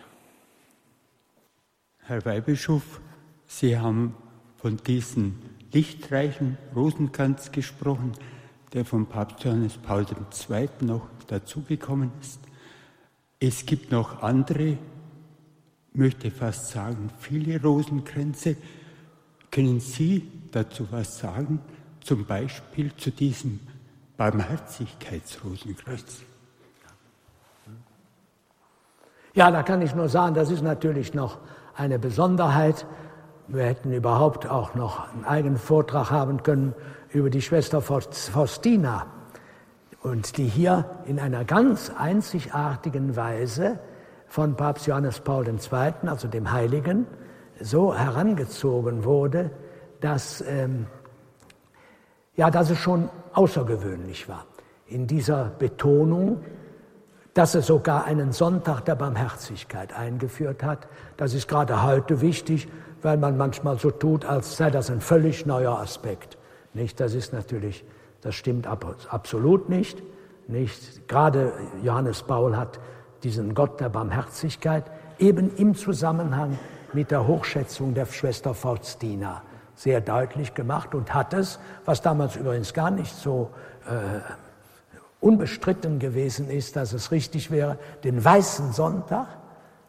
D: Herr Weihbischof, Sie haben von diesen lichtreichen Rosenkranz gesprochen, der von Papst Johannes Paul II. noch dazugekommen ist. Es gibt noch andere, möchte fast sagen, viele Rosenkränze. Können Sie dazu was sagen? Zum Beispiel zu diesem Barmherzigkeitsrosenkreuz.
B: Ja, da kann ich nur sagen, das ist natürlich noch eine Besonderheit wir hätten überhaupt auch noch einen eigenen Vortrag haben können über die Schwester Faustina und die hier in einer ganz einzigartigen Weise von Papst Johannes Paul II., also dem Heiligen, so herangezogen wurde, dass, ähm, ja, dass es schon außergewöhnlich war. In dieser Betonung, dass er sogar einen Sonntag der Barmherzigkeit eingeführt hat. Das ist gerade heute wichtig, weil man manchmal so tut, als sei das ein völlig neuer Aspekt. Nicht? Das ist natürlich, das stimmt absolut nicht. Nicht? Gerade Johannes Paul hat diesen Gott der Barmherzigkeit eben im Zusammenhang mit der Hochschätzung der Schwester Faustina sehr deutlich gemacht und hat es, was damals übrigens gar nicht so äh, unbestritten gewesen ist, dass es richtig wäre, den Weißen Sonntag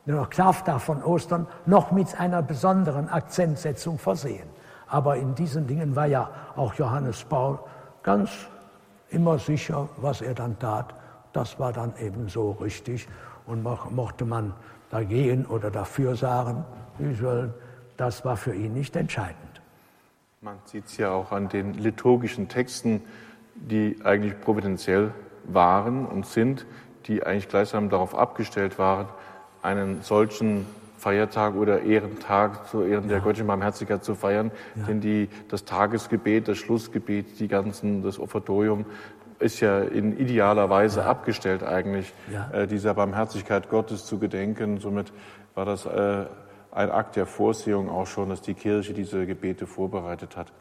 B: noch Karftag von Ostern, noch mit einer besonderen Akzentsetzung versehen. Aber in diesen Dingen war ja auch Johannes Paul ganz immer sicher, was er dann tat. Das war dann eben so richtig. Und mochte man dagegen oder dafür sagen, das war für ihn nicht entscheidend.
C: Man sieht es ja auch an den liturgischen Texten, die eigentlich providentiell waren und sind, die eigentlich gleichsam darauf abgestellt waren, einen solchen Feiertag oder Ehrentag zu Ehren ja. der göttlichen Barmherzigkeit zu feiern. Ja. Denn die, das Tagesgebet, das Schlussgebet, die ganzen, das Offertorium ist ja in idealer Weise ja. abgestellt eigentlich, äh, dieser Barmherzigkeit Gottes zu gedenken. Somit war das äh, ein Akt der Vorsehung auch schon, dass die Kirche diese Gebete vorbereitet hat.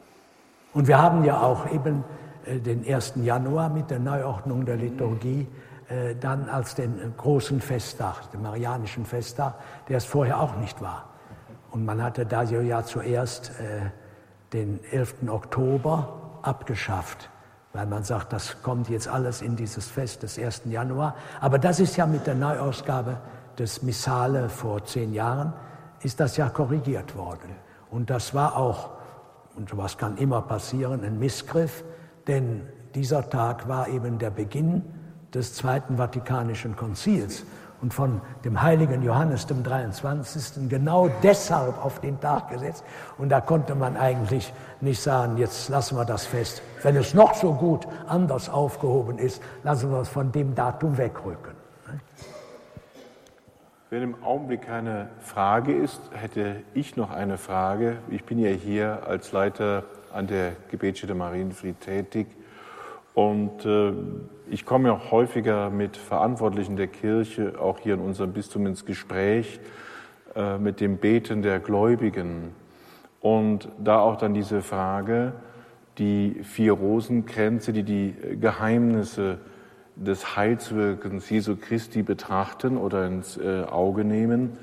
B: Und wir haben ja auch eben den 1. Januar mit der Neuordnung der Liturgie äh, dann als den großen Festtag, den Marianischen Festtag, der es vorher auch nicht war. Und man hatte da ja zuerst äh, den 11. Oktober abgeschafft, weil man sagt, das kommt jetzt alles in dieses Fest des 1. Januar. Aber das ist ja mit der Neuausgabe des Missale vor zehn Jahren, ist das ja korrigiert worden. Und das war auch, und sowas kann immer passieren, ein Missgriff, denn dieser Tag war eben der Beginn des Zweiten Vatikanischen Konzils und von dem heiligen Johannes dem 23. genau deshalb auf den Tag gesetzt. Und da konnte man eigentlich nicht sagen, jetzt lassen wir das fest. Wenn es noch so gut anders aufgehoben ist, lassen wir es von dem Datum wegrücken.
C: Wenn im Augenblick keine Frage ist, hätte ich noch eine Frage. Ich bin ja hier als Leiter an der Gebetsstätte Marienfried tätig und äh, ich komme ja häufiger mit Verantwortlichen der Kirche, auch hier in unserem Bistum, ins Gespräch äh, mit dem Beten der Gläubigen. Und da auch dann diese Frage, die vier Rosenkränze, die die Geheimnisse des Heilswirkens Jesu Christi betrachten oder ins äh, Auge nehmen.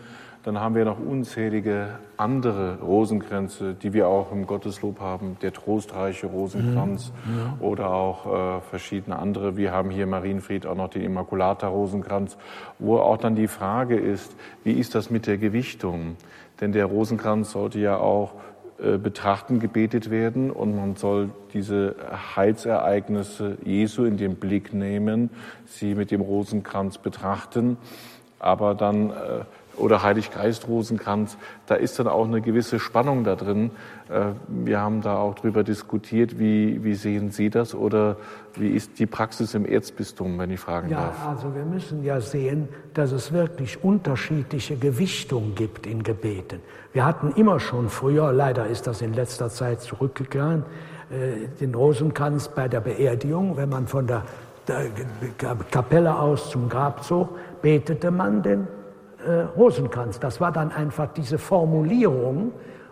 C: Dann haben wir noch unzählige andere Rosenkränze, die wir auch im Gotteslob haben, der trostreiche Rosenkranz mhm. oder auch äh, verschiedene andere. Wir haben hier Marienfried auch noch den Immaculata-Rosenkranz, wo auch dann die Frage ist, wie ist das mit der Gewichtung? Denn der Rosenkranz sollte ja auch äh, betrachten, gebetet werden und man soll diese Heilsereignisse Jesu in den Blick nehmen, sie mit dem Rosenkranz betrachten, aber dann äh, oder Heiliggeist Rosenkranz, da ist dann auch eine gewisse Spannung da drin. Äh, wir haben da auch drüber diskutiert, wie, wie sehen Sie das oder wie ist die Praxis im Erzbistum, wenn ich fragen
B: ja,
C: darf?
B: Ja, also wir müssen ja sehen, dass es wirklich unterschiedliche Gewichtung gibt in Gebeten. Wir hatten immer schon früher, leider ist das in letzter Zeit zurückgegangen, äh, den Rosenkranz bei der Beerdigung, wenn man von der Kapelle aus zum Grab zog, betete man den äh, Rosenkranz. Das war dann einfach diese Formulierung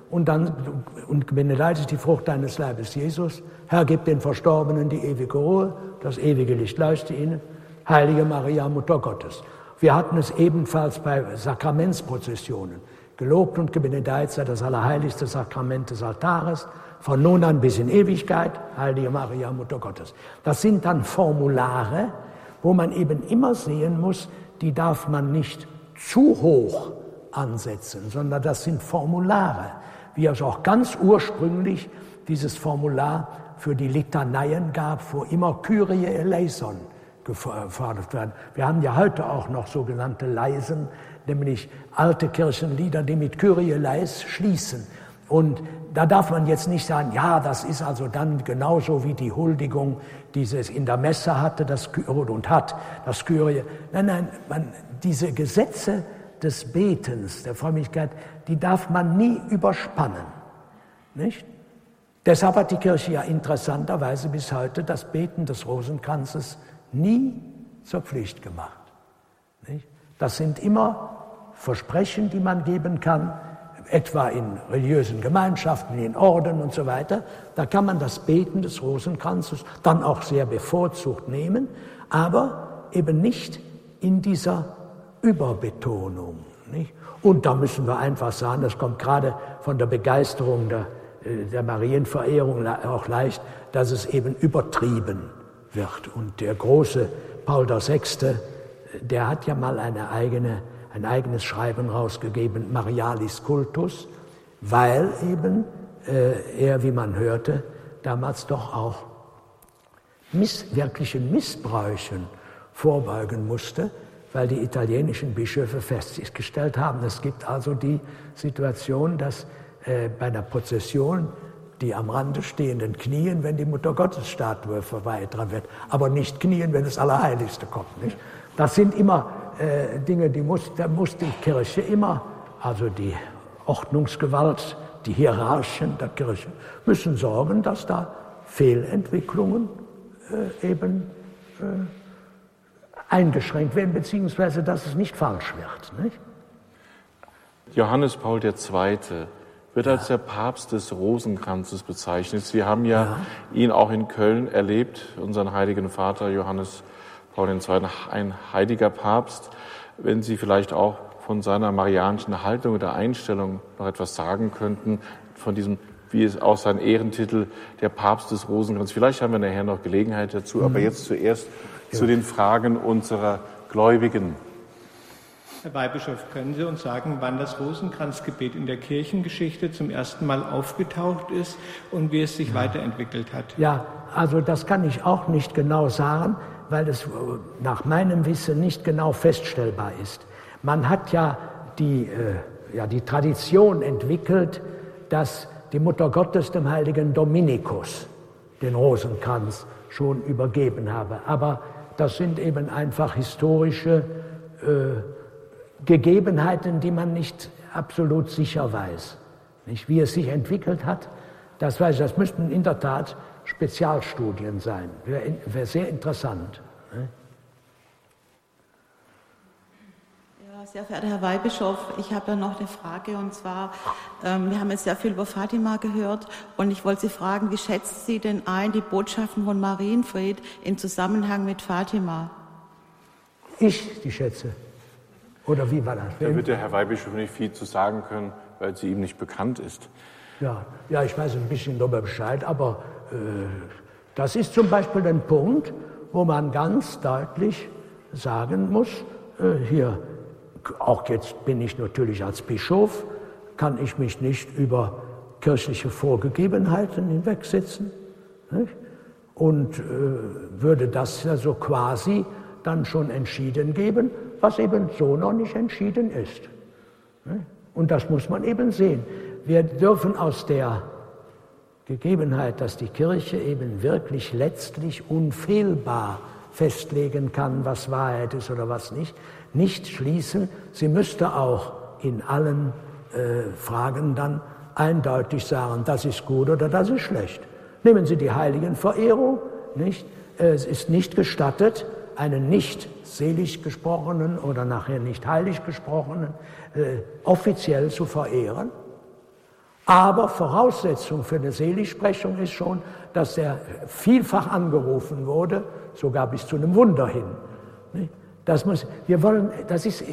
B: und dann, und benedeitet die Frucht deines Leibes, Jesus. Herr, gib den Verstorbenen die ewige Ruhe, das ewige Licht leuchte ihnen. Heilige Maria, Mutter Gottes. Wir hatten es ebenfalls bei Sakramentsprozessionen. Gelobt und gebenedeit sei das allerheiligste Sakrament des Altares, von nun an bis in Ewigkeit, Heilige Maria, Mutter Gottes. Das sind dann Formulare, wo man eben immer sehen muss, die darf man nicht zu hoch ansetzen, sondern das sind Formulare, wie es auch ganz ursprünglich dieses Formular für die Litaneien gab, wo immer Kyrie eleison gefordert werden. Wir haben ja heute auch noch sogenannte Leisen, nämlich alte Kirchenlieder, die mit Kyrie eleis schließen. Und da darf man jetzt nicht sagen, ja, das ist also dann genauso wie die Huldigung, die es in der Messe hatte das, und hat, das Kyrie. Nein, nein, man, diese Gesetze des Betens, der Frömmigkeit, die darf man nie überspannen. Nicht? Deshalb hat die Kirche ja interessanterweise bis heute das Beten des Rosenkranzes nie zur Pflicht gemacht. Nicht? Das sind immer Versprechen, die man geben kann, etwa in religiösen Gemeinschaften, in Orden und so weiter. Da kann man das Beten des Rosenkranzes dann auch sehr bevorzugt nehmen, aber eben nicht in dieser Überbetonung. Nicht? Und da müssen wir einfach sagen, das kommt gerade von der Begeisterung der, äh, der Marienverehrung auch leicht, dass es eben übertrieben wird. Und der große Paul VI., der hat ja mal eine eigene, ein eigenes Schreiben rausgegeben, Marialis Cultus, weil eben äh, er, wie man hörte, damals doch auch miss, wirklichen Missbräuchen vorbeugen musste, weil die italienischen Bischöfe festgestellt haben, es gibt also die Situation, dass äh, bei einer Prozession die am Rande stehenden knien, wenn die Mutter Gottes Statue verweitert wird, aber nicht knien, wenn das Allerheiligste kommt. Nicht? Das sind immer äh, Dinge, die muss, da muss die Kirche immer, also die Ordnungsgewalt, die Hierarchen der Kirche, müssen sorgen, dass da Fehlentwicklungen äh, eben äh, eingeschränkt werden, beziehungsweise dass es nicht falsch wird. Nicht?
C: Johannes Paul II. wird ja. als der Papst des Rosenkranzes bezeichnet. Wir haben ja, ja, ihn auch in Köln erlebt, unseren heiligen Vater Johannes Paul II., ein heiliger Papst. Wenn Sie vielleicht auch von seiner marianischen Haltung oder Einstellung noch etwas sagen könnten, von diesem wie es auch sein Ehrentitel, der Papst des Rosenkranzes. Vielleicht haben wir nachher noch Gelegenheit dazu, mhm. aber jetzt zuerst zu den Fragen unserer Gläubigen.
E: Herr Weihbischof, können Sie uns sagen, wann das Rosenkranzgebet in der Kirchengeschichte zum ersten Mal aufgetaucht ist und wie es sich ja. weiterentwickelt hat?
B: Ja, also das kann ich auch nicht genau sagen, weil es nach meinem Wissen nicht genau feststellbar ist. Man hat ja die, äh, ja, die Tradition entwickelt, dass die Mutter Gottes dem heiligen Dominikus den Rosenkranz schon übergeben habe. Aber das sind eben einfach historische äh, Gegebenheiten, die man nicht absolut sicher weiß. Nicht? Wie es sich entwickelt hat, das weiß ich. Das müssten in der Tat Spezialstudien sein. Wäre wär sehr interessant. Ne?
F: Ja, sehr verehrter Herr Weihbischof, ich habe ja noch eine Frage und zwar, ähm, wir haben jetzt sehr viel über Fatima gehört und ich wollte Sie fragen, wie schätzt Sie denn ein die Botschaften von Marienfried im Zusammenhang mit Fatima?
B: Ich die schätze. Oder wie war das?
C: Da wird der Herr Weihbischof nicht viel zu sagen können, weil sie ihm nicht bekannt ist.
B: Ja, ja ich weiß ein bisschen darüber Bescheid, aber äh, das ist zum Beispiel ein Punkt, wo man ganz deutlich sagen muss, äh, hier, auch jetzt bin ich natürlich als Bischof, kann ich mich nicht über kirchliche Vorgegebenheiten hinwegsetzen nicht? und äh, würde das ja so quasi dann schon entschieden geben, was eben so noch nicht entschieden ist. Nicht? Und das muss man eben sehen. Wir dürfen aus der Gegebenheit, dass die Kirche eben wirklich letztlich unfehlbar festlegen kann, was Wahrheit ist oder was nicht, nicht schließen, sie müsste auch in allen äh, Fragen dann eindeutig sagen, das ist gut oder das ist schlecht. Nehmen Sie die Heiligenverehrung, nicht? Es ist nicht gestattet, einen nicht selig gesprochenen oder nachher nicht heilig gesprochenen äh, offiziell zu verehren. Aber Voraussetzung für eine Seligsprechung ist schon, dass er vielfach angerufen wurde, sogar bis zu einem Wunder hin. Das muss, wir wollen, das ist,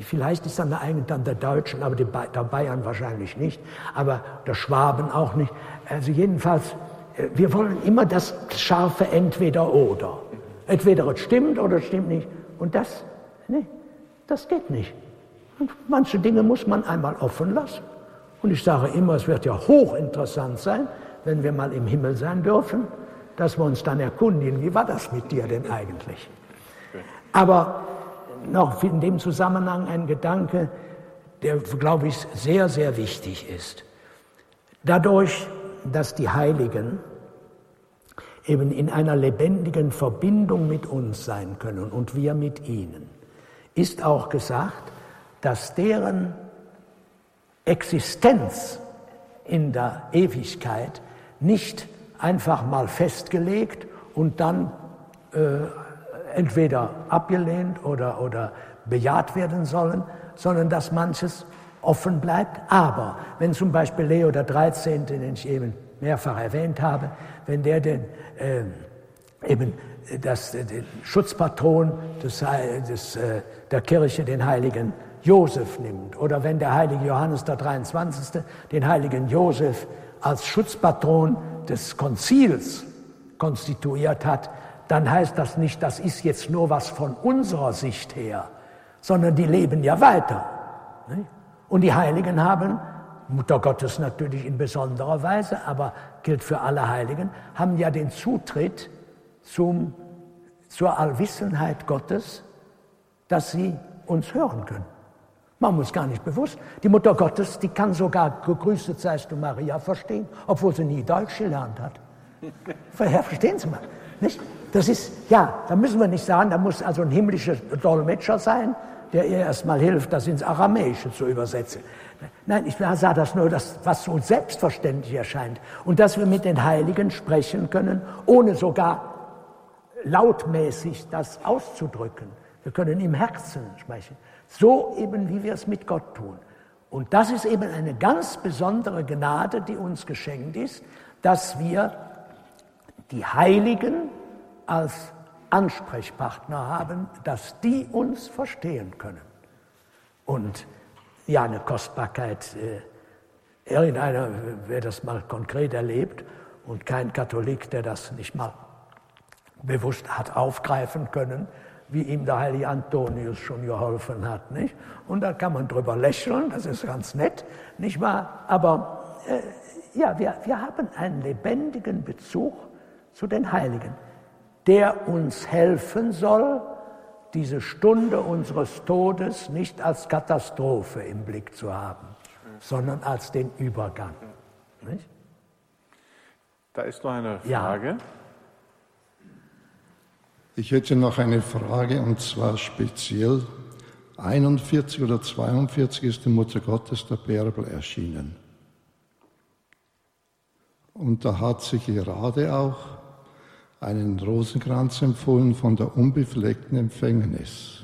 B: vielleicht ist dann der eigene dann der Deutschen, aber der Bayern wahrscheinlich nicht, aber der Schwaben auch nicht. Also jedenfalls, äh, wir wollen immer das scharfe Entweder-Oder. Entweder es stimmt oder es stimmt nicht. Und das, nee, das geht nicht. Und manche Dinge muss man einmal offen lassen. Und ich sage immer, es wird ja hochinteressant sein, wenn wir mal im Himmel sein dürfen, dass wir uns dann erkundigen, wie war das mit dir denn eigentlich? Aber noch in dem Zusammenhang ein Gedanke, der, glaube ich, sehr, sehr wichtig ist. Dadurch, dass die Heiligen eben in einer lebendigen Verbindung mit uns sein können und wir mit ihnen, ist auch gesagt, dass deren Existenz in der Ewigkeit nicht einfach mal festgelegt und dann äh, entweder abgelehnt oder, oder bejaht werden sollen, sondern dass manches offen bleibt. Aber wenn zum Beispiel Leo der 13., den ich eben mehrfach erwähnt habe, wenn der den, äh, eben das, den Schutzpatron des, des, äh, der Kirche, den heiligen Josef nimmt, oder wenn der heilige Johannes der 23. den heiligen Josef als Schutzpatron des Konzils konstituiert hat, dann heißt das nicht, das ist jetzt nur was von unserer Sicht her, sondern die leben ja weiter. Und die Heiligen haben, Mutter Gottes natürlich in besonderer Weise, aber gilt für alle Heiligen, haben ja den Zutritt zum, zur Allwissenheit Gottes, dass sie uns hören können. Man muss gar nicht bewusst. Die Mutter Gottes, die kann sogar gegrüßet seist du Maria verstehen, obwohl sie nie Deutsch gelernt hat. Verstehen Sie mal, nicht? Das ist, ja, da müssen wir nicht sagen, da muss also ein himmlischer Dolmetscher sein, der ihr erstmal hilft, das ins Aramäische zu übersetzen. Nein, ich sah das nur, das, was so selbstverständlich erscheint. Und dass wir mit den Heiligen sprechen können, ohne sogar lautmäßig das auszudrücken. Wir können im Herzen sprechen. So eben, wie wir es mit Gott tun. Und das ist eben eine ganz besondere Gnade, die uns geschenkt ist, dass wir die Heiligen als Ansprechpartner haben, dass die uns verstehen können. Und ja, eine Kostbarkeit, äh, irgendeiner, wer das mal konkret erlebt und kein Katholik, der das nicht mal bewusst hat aufgreifen können, wie ihm der heilige Antonius schon geholfen hat. Nicht? Und da kann man drüber lächeln, das ist ganz nett, nicht wahr? Aber äh, ja, wir, wir haben einen lebendigen Bezug zu den Heiligen, der uns helfen soll, diese Stunde unseres Todes nicht als Katastrophe im Blick zu haben, sondern als den Übergang. Nicht?
C: Da ist noch eine Frage. Ja.
G: Ich hätte noch eine Frage und zwar speziell 41 oder 42 ist die Mutter Gottes der Bärbel erschienen. Und da hat sie gerade auch einen Rosenkranz empfohlen von der unbefleckten Empfängnis.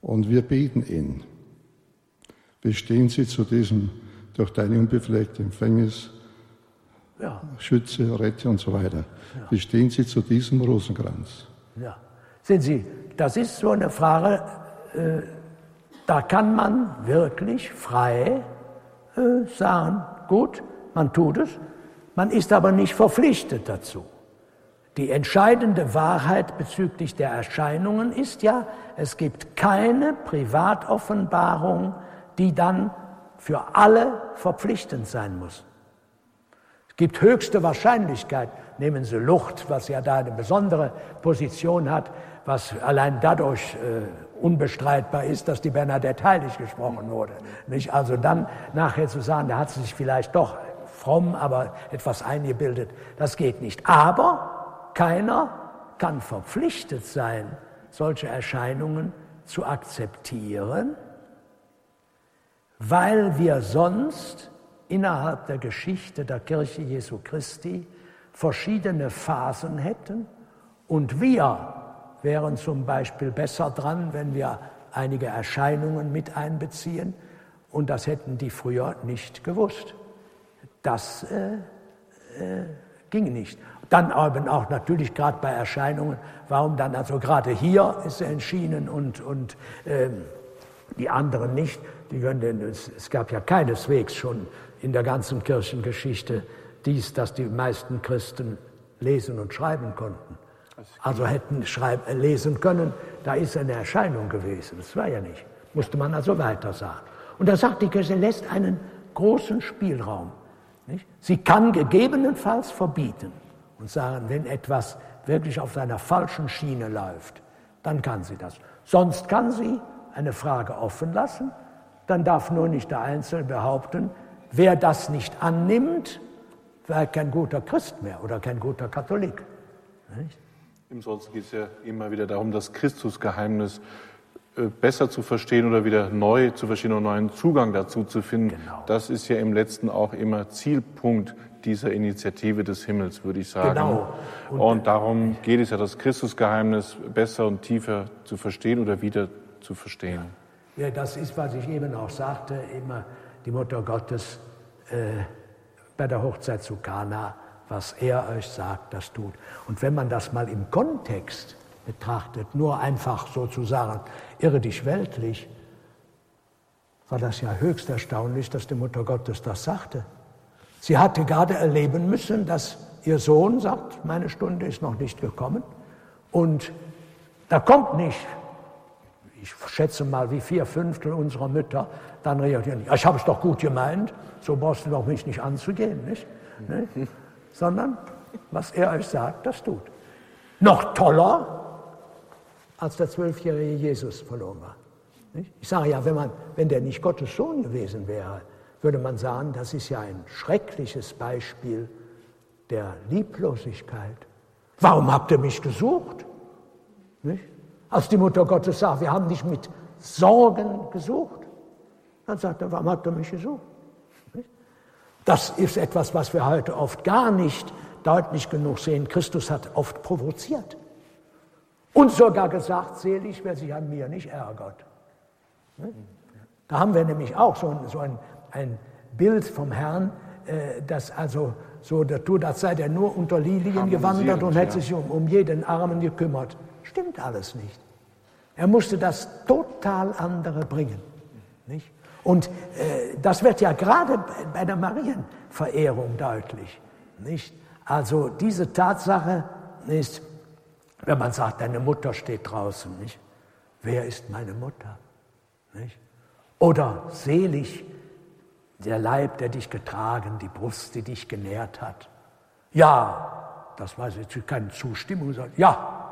G: Und wir beten ihn. Wie stehen Sie zu diesem durch deine unbefleckte Empfängnis, ja. Schütze, Rette und so weiter? Ja. Wie stehen Sie zu diesem Rosenkranz?
B: Ja. Sehen Sie, das ist so eine Frage, äh, da kann man wirklich frei äh, sagen, gut, man tut es, man ist aber nicht verpflichtet dazu. Die entscheidende Wahrheit bezüglich der Erscheinungen ist ja, es gibt keine Privatoffenbarung, die dann für alle verpflichtend sein muss. Es gibt höchste Wahrscheinlichkeit, nehmen Sie Lucht, was ja da eine besondere Position hat, was allein dadurch äh, unbestreitbar ist, dass die Bernadette heilig gesprochen wurde. Nicht? Also dann nachher zu sagen, da hat sie sich vielleicht doch fromm, aber etwas eingebildet, das geht nicht. Aber keiner kann verpflichtet sein, solche Erscheinungen zu akzeptieren, weil wir sonst innerhalb der Geschichte der Kirche Jesu Christi verschiedene Phasen hätten und wir wären zum Beispiel besser dran, wenn wir einige Erscheinungen mit einbeziehen und das hätten die früher nicht gewusst. Das äh, äh, ging nicht. Dann aber auch natürlich gerade bei Erscheinungen, warum dann also gerade hier ist er entschieden und, und ähm, die anderen nicht. Die können, es, es gab ja keineswegs schon in der ganzen Kirchengeschichte dies, dass die meisten Christen lesen und schreiben konnten. Also hätten schreiben, äh, lesen können, da ist eine Erscheinung gewesen. Das war ja nicht. Musste man also weiter sagen. Und da sagt die Kirche, lässt einen großen Spielraum. Nicht? Sie kann gegebenenfalls verbieten und sagen, wenn etwas wirklich auf seiner falschen Schiene läuft, dann kann sie das. Sonst kann sie eine Frage offen lassen, dann darf nur nicht der Einzelne behaupten, wer das nicht annimmt, wäre kein guter Christ mehr oder kein guter Katholik.
C: Nicht? Im Sonst geht es ja immer wieder darum, das Christusgeheimnis besser zu verstehen oder wieder neu zu verstehen und neuen Zugang dazu zu finden. Genau. Das ist ja im letzten auch immer Zielpunkt dieser Initiative des Himmels, würde ich sagen. Genau. Und, und darum geht es ja, das Christusgeheimnis besser und tiefer zu verstehen oder wieder zu verstehen.
B: Ja, ja das ist, was ich eben auch sagte, immer die Mutter Gottes äh, bei der Hochzeit zu Kana, was er euch sagt, das tut. Und wenn man das mal im Kontext betrachtet, nur einfach sozusagen irdisch weltlich, war das ja höchst erstaunlich, dass die Mutter Gottes das sagte. Sie hatte gerade erleben müssen, dass ihr Sohn sagt, meine Stunde ist noch nicht gekommen. Und da kommt nicht, ich schätze mal, wie vier Fünftel unserer Mütter dann reagieren. Ich habe es doch gut gemeint, so brauchst du doch mich nicht anzugehen, nicht? nicht? Sondern was er euch sagt, das tut. Noch toller, als der zwölfjährige Jesus verloren war. Ich sage ja, wenn, man, wenn der nicht Gottes Sohn gewesen wäre, würde man sagen, das ist ja ein schreckliches Beispiel der Lieblosigkeit. Warum habt ihr mich gesucht? Nicht? Als die Mutter Gottes sagt, wir haben dich mit Sorgen gesucht, dann sagt er, warum habt ihr mich gesucht? Das ist etwas, was wir heute oft gar nicht deutlich genug sehen. Christus hat oft provoziert und sogar gesagt, selig, wer sich an mir nicht ärgert. Da haben wir nämlich auch so ein, so ein ein Bild vom Herrn, äh, das also so der tut, als sei der nur unter Lilien gewandert und hätte sich um, um jeden Armen gekümmert. Stimmt alles nicht. Er musste das total andere bringen. Nicht? Und äh, das wird ja gerade bei der Marienverehrung deutlich. Nicht? Also diese Tatsache ist, wenn man sagt, deine Mutter steht draußen, nicht? Wer ist meine Mutter? Nicht? Oder selig der Leib, der dich getragen, die Brust, die dich genährt hat. Ja, das war jetzt keine Zustimmung, sondern ja,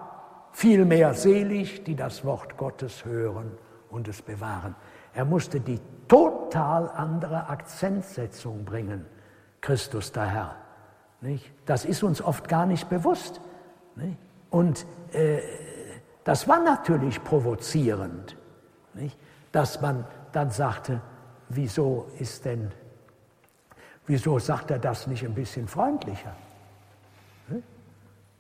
B: vielmehr selig, die das Wort Gottes hören und es bewahren. Er musste die total andere Akzentsetzung bringen, Christus der Herr. Nicht? Das ist uns oft gar nicht bewusst. Nicht? Und äh, das war natürlich provozierend, nicht? dass man dann sagte, wieso ist denn, wieso sagt er das nicht ein bisschen freundlicher?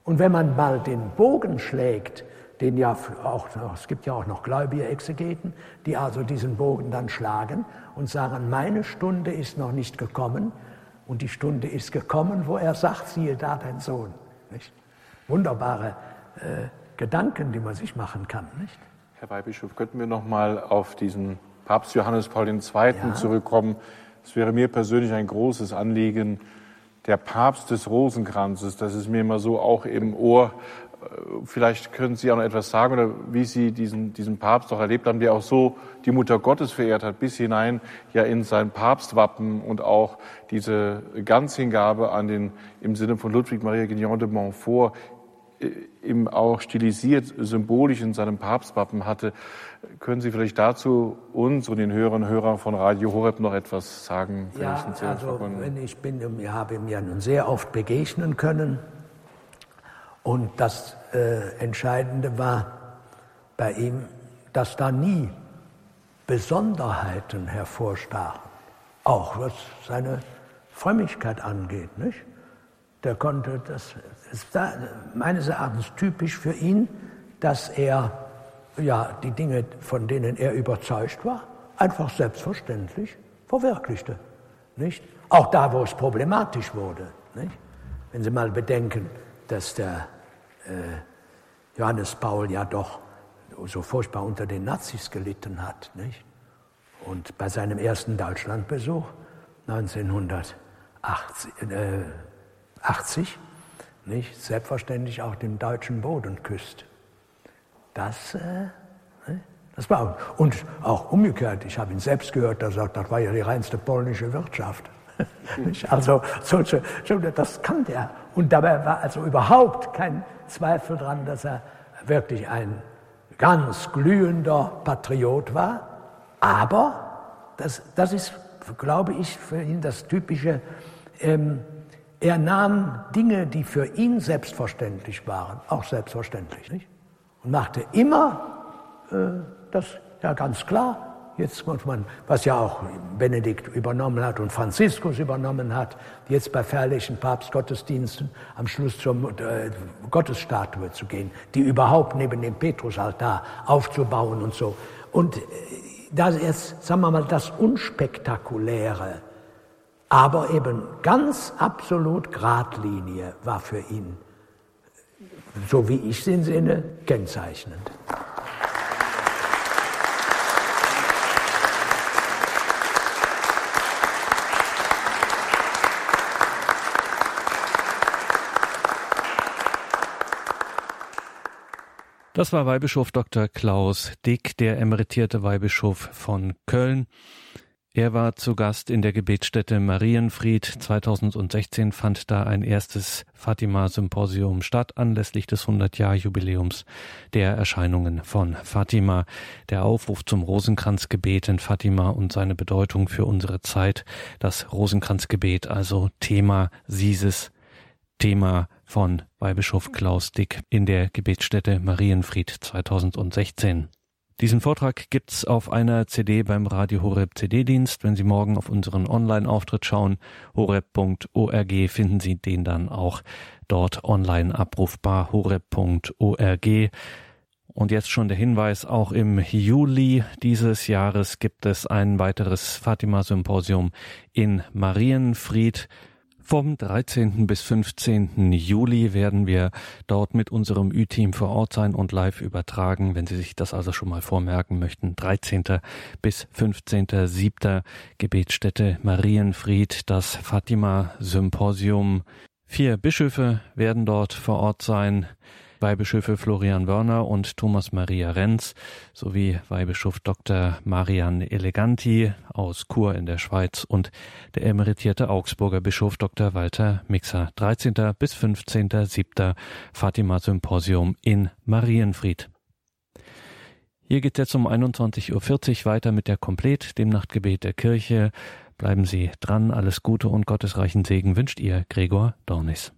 B: Und wenn man mal den Bogen schlägt den ja auch, es gibt ja auch noch gläubige Exegeten, die also diesen Bogen dann schlagen und sagen, meine Stunde ist noch nicht gekommen und die Stunde ist gekommen, wo er sagt, siehe da dein Sohn. Nicht? Wunderbare äh, Gedanken, die man sich machen kann. Nicht?
C: Herr Weihbischof, könnten wir noch mal auf diesen Papst Johannes Paul II. Ja. zurückkommen? Es wäre mir persönlich ein großes Anliegen, der Papst des Rosenkranzes, das ist mir immer so auch im Ohr. Vielleicht können Sie auch noch etwas sagen oder wie Sie diesen, diesen Papst auch erlebt haben, der auch so die Mutter Gottes verehrt hat, bis hinein ja in sein Papstwappen und auch diese Ganzhingabe an den, im Sinne von Ludwig Maria Guignon de Montfort, im auch stilisiert, symbolisch in seinem Papstwappen hatte. Können Sie vielleicht dazu uns und den Hörern und Hörern von Radio Horeb noch etwas sagen?
B: Ja, also wenn ich bin, ich habe ihm ja nun sehr oft begegnen können. Und das äh, Entscheidende war bei ihm, dass da nie Besonderheiten hervorstachen. Auch was seine Frömmigkeit angeht, nicht? Der konnte, das ist meines Erachtens typisch für ihn, dass er ja die Dinge, von denen er überzeugt war, einfach selbstverständlich verwirklichte. Nicht? Auch da, wo es problematisch wurde. Nicht? Wenn Sie mal bedenken, dass der äh, Johannes Paul ja doch so furchtbar unter den Nazis gelitten hat. Nicht? Und bei seinem ersten Deutschlandbesuch 1980 äh, 80, nicht, selbstverständlich auch den deutschen Boden küsst. Das, äh, ne, das war und auch umgekehrt. Ich habe ihn selbst gehört, der sagt, das war ja die reinste polnische Wirtschaft. also so, so, das kannte er. Und dabei war also überhaupt kein Zweifel daran, dass er wirklich ein ganz glühender Patriot war. Aber das, das ist, glaube ich, für ihn das typische ähm, er nahm Dinge, die für ihn selbstverständlich waren, auch selbstverständlich, nicht? und machte immer äh, das ja ganz klar. Jetzt muss man, was ja auch Benedikt übernommen hat und Franziskus übernommen hat, jetzt bei feierlichen Papstgottesdiensten am Schluss zur äh, Gottesstatue zu gehen, die überhaupt neben dem Petrusaltar aufzubauen und so. Und äh, da jetzt, sagen wir mal, das Unspektakuläre, aber eben ganz absolut Gradlinie war für ihn, so wie ich den Sinne, kennzeichnend.
A: Das war Weihbischof Dr. Klaus Dick, der emeritierte Weihbischof von Köln. Er war zu Gast in der Gebetsstätte Marienfried. 2016 fand da ein erstes Fatima-Symposium statt, anlässlich des 100-Jahr-Jubiläums der Erscheinungen von Fatima. Der Aufruf zum Rosenkranzgebet in Fatima und seine Bedeutung für unsere Zeit. Das Rosenkranzgebet, also Thema Sises, Thema von Weihbischof Klaus Dick in der Gebetsstätte Marienfried 2016. Diesen Vortrag gibt's auf einer CD beim Radio Horeb CD-Dienst. Wenn Sie morgen auf unseren Online-Auftritt schauen, horeb.org, finden Sie den dann auch dort online abrufbar, horeb.org. Und jetzt schon der Hinweis, auch im Juli dieses Jahres gibt es ein weiteres Fatima-Symposium in Marienfried. Vom 13. bis 15. Juli werden wir dort mit unserem Ü-Team vor Ort sein und live übertragen, wenn Sie sich das also schon mal vormerken möchten. 13. bis 15.7. Gebetsstätte Marienfried, das Fatima Symposium. Vier Bischöfe werden dort vor Ort sein. Weihbischöfe Florian Wörner und Thomas Maria Renz sowie Weihbischof Dr. Marian Eleganti aus Chur in der Schweiz und der emeritierte Augsburger Bischof Dr. Walter Mixer. 13. bis 15.7. Fatima Symposium in Marienfried. Hier geht jetzt um 21.40 Uhr weiter mit der Komplet, dem Nachtgebet der Kirche. Bleiben Sie dran, alles Gute und gottesreichen Segen wünscht ihr Gregor Dornis.